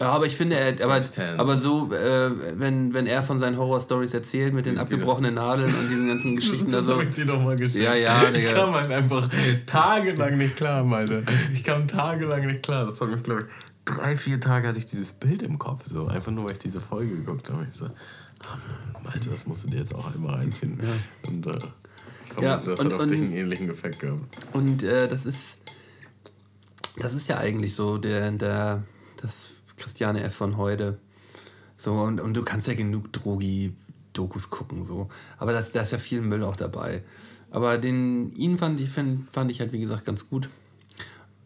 Speaker 3: Ja, aber ich finde, er, aber, aber so, äh, wenn, wenn er von seinen Horror-Stories erzählt mit den abgebrochenen Nadeln und diesen ganzen Geschichten,
Speaker 2: Das
Speaker 3: also,
Speaker 2: habe ich dir doch mal geschickt.
Speaker 3: Ja, ja,
Speaker 2: Ich
Speaker 3: Digga.
Speaker 2: kam halt einfach tagelang nicht klar, Alter. Ich kam tagelang nicht klar. Das hat mich, glaube ich, drei, vier Tage hatte ich dieses Bild im Kopf. So. Einfach nur, weil ich diese Folge geguckt habe. Ich so, ah, Malte, das musst du dir jetzt auch einmal reinfinden. Und äh, ich
Speaker 3: Ja,
Speaker 2: das
Speaker 3: und-
Speaker 2: hat auf
Speaker 3: und-
Speaker 2: dich einen ähnlichen Effekt gehabt.
Speaker 3: Und äh, das ist das ist ja eigentlich so der, der das Christiane F. von heute. So, und, und du kannst ja genug Drogi-Dokus gucken, so. Aber da ist ja viel Müll auch dabei. Aber den, ihn fand ich, fand, fand ich halt, wie gesagt, ganz gut.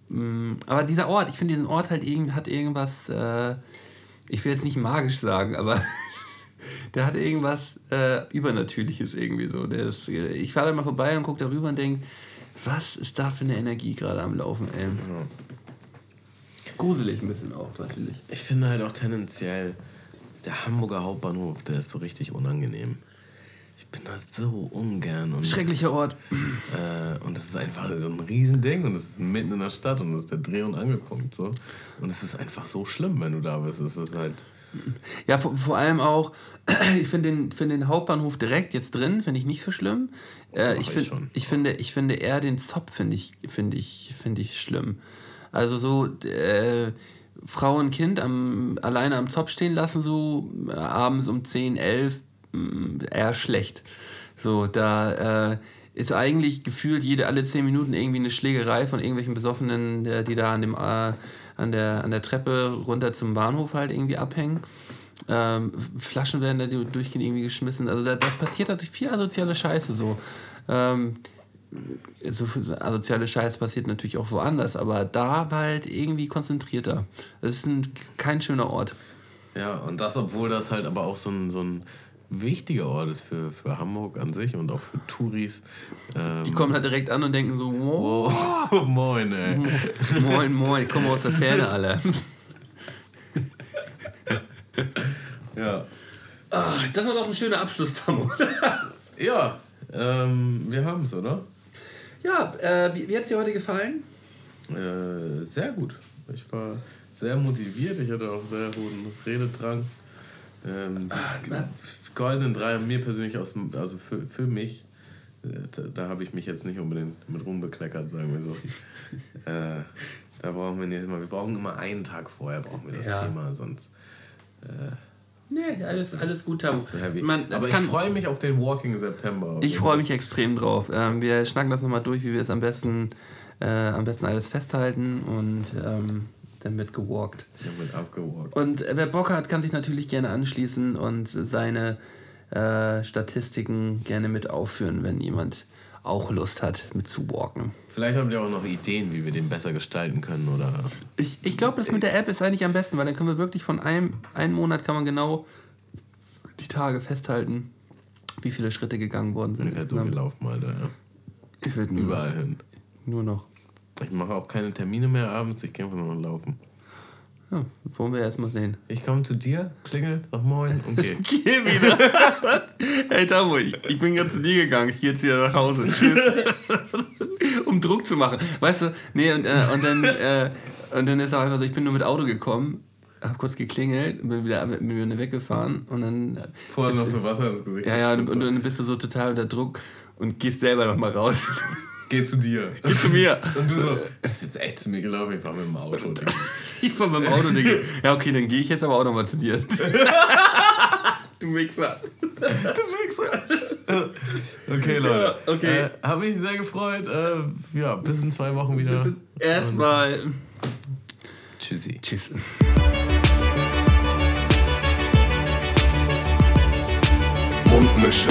Speaker 3: Mm, Aber dieser Ort, ich finde diesen Ort halt irgend, hat irgendwas, äh, ich will jetzt nicht magisch sagen, aber der hat irgendwas äh, Übernatürliches irgendwie so. Der ist, ich fahre da mal vorbei und gucke darüber und denke, was ist da für eine Energie gerade am Laufen, ey. Gruselig ein bisschen auch, natürlich.
Speaker 2: Ich finde halt auch tendenziell, der Hamburger Hauptbahnhof, der ist so richtig unangenehm. Ich bin da so ungern. Und,
Speaker 3: Schrecklicher Ort.
Speaker 2: Äh, und es ist einfach so ein Riesending und es ist mitten in der Stadt und das ist der Dreh- und Angelpunkt. So. Und es ist einfach so schlimm, wenn du da bist. Es ist halt.
Speaker 3: Ja, vor, vor allem auch, ich finde den, find den Hauptbahnhof direkt jetzt drin, finde ich nicht so schlimm. Äh, ich,
Speaker 2: ich
Speaker 3: find,
Speaker 2: schon.
Speaker 3: ich, finde, ich finde eher den Zopf, finde ich, finde ich, finde ich schlimm. Also so äh, Frau und Kind am, alleine am Zopf stehen lassen, so äh, abends um 10, 11, mh, eher schlecht. So, da äh, ist eigentlich gefühlt jede alle 10 Minuten irgendwie eine Schlägerei von irgendwelchen Besoffenen, äh, die da an, dem, äh, an, der, an der Treppe runter zum Bahnhof halt irgendwie abhängen. Ähm, Flaschen werden da durchgehend irgendwie geschmissen. Also da, da passiert natürlich viel asoziale Scheiße so. Ähm, so viel asoziale Scheiße passiert natürlich auch woanders, aber da war halt irgendwie konzentrierter. Es ist ein, kein schöner Ort.
Speaker 2: Ja, und das, obwohl das halt aber auch so ein, so ein wichtiger Ort ist für, für Hamburg an sich und auch für Touris. Ähm,
Speaker 3: Die kommen da direkt an und denken so, wow,
Speaker 2: oh, moin, ey.
Speaker 3: moin, moin, ich komme aus der Ferne, alle.
Speaker 2: Ja.
Speaker 3: Ah, das war doch ein schöner Abschluss, Tammo.
Speaker 2: Ja, ähm, wir haben es, oder?
Speaker 3: Ja, äh, wie, wie hat es dir heute gefallen?
Speaker 2: Äh, sehr gut. Ich war sehr motiviert. Ich hatte auch sehr hohen Rededrang. Ähm, Goldenen Dreier mir persönlich aus also für, für mich, äh, da, da habe ich mich jetzt nicht unbedingt mit rumbekleckert, sagen wir so. äh, da brauchen wir nächstes Mal, wir brauchen immer einen Tag vorher brauchen wir das
Speaker 3: Ja.
Speaker 2: Thema, sonst
Speaker 3: Nee, alles, alles gut,
Speaker 2: heavy.
Speaker 3: Man, das
Speaker 2: Aber
Speaker 3: kann,
Speaker 2: ich freue mich auf den Walking September.
Speaker 3: Ich freue mich extrem drauf. Ähm, wir schnacken das nochmal durch, wie wir es am besten, äh, am besten alles festhalten und ähm, dann wird gewalkt.
Speaker 2: Habe mit abgewalkt.
Speaker 3: Und äh, wer Bock hat, kann sich natürlich gerne anschließen und seine äh, Statistiken gerne mit aufführen, wenn jemand auch Lust hat, mit zu walken.
Speaker 2: Vielleicht habt ihr auch noch Ideen, wie wir den besser gestalten können oder
Speaker 3: Ich, ich glaube, das mit der App ist eigentlich am besten, weil dann können wir wirklich von einem, einem Monat kann man genau die Tage festhalten, wie viele Schritte gegangen worden sind.
Speaker 2: Ich werde so viel laufen, Alter. Ja.
Speaker 3: Ich würde nur,
Speaker 2: Überall hin.
Speaker 3: nur noch.
Speaker 2: Ich mache auch keine Termine mehr abends, ich gehe einfach nur noch laufen.
Speaker 3: Ja, wollen wir erstmal sehen.
Speaker 2: Ich komme zu dir, klingel, sag moin und geh.
Speaker 3: Geh wieder. hey Tamo, ich, ich bin gerade zu dir gegangen. Ich gehe jetzt wieder nach Hause. Tschüss. um Druck zu machen. Weißt du, nee, und, äh, und, dann, äh, und dann ist auch einfach so, ich bin nur mit Auto gekommen, hab kurz geklingelt, bin wieder, bin wieder weggefahren und dann. äh,
Speaker 2: Vorher noch so Wasser ins Gesicht.
Speaker 3: Ja, ja, und, und dann bist du so total unter Druck und gehst selber noch mal raus.
Speaker 2: Geh zu dir.
Speaker 3: Geh zu mir.
Speaker 2: Und du so, du bist jetzt echt zu mir gelaufen, ich fahr mit dem Auto. Digga.
Speaker 3: Ich fahr beim Auto, Digga. Ja, okay, dann gehe ich jetzt aber auch noch mal zu dir. du Wichser. Du Wichser.
Speaker 2: Okay, Leute.
Speaker 3: Okay.
Speaker 2: Äh, Habe mich sehr gefreut. Äh, ja, bis in zwei Wochen wieder.
Speaker 3: Erstmal.
Speaker 2: Tschüssi.
Speaker 3: Tschüss.
Speaker 1: Mundmische.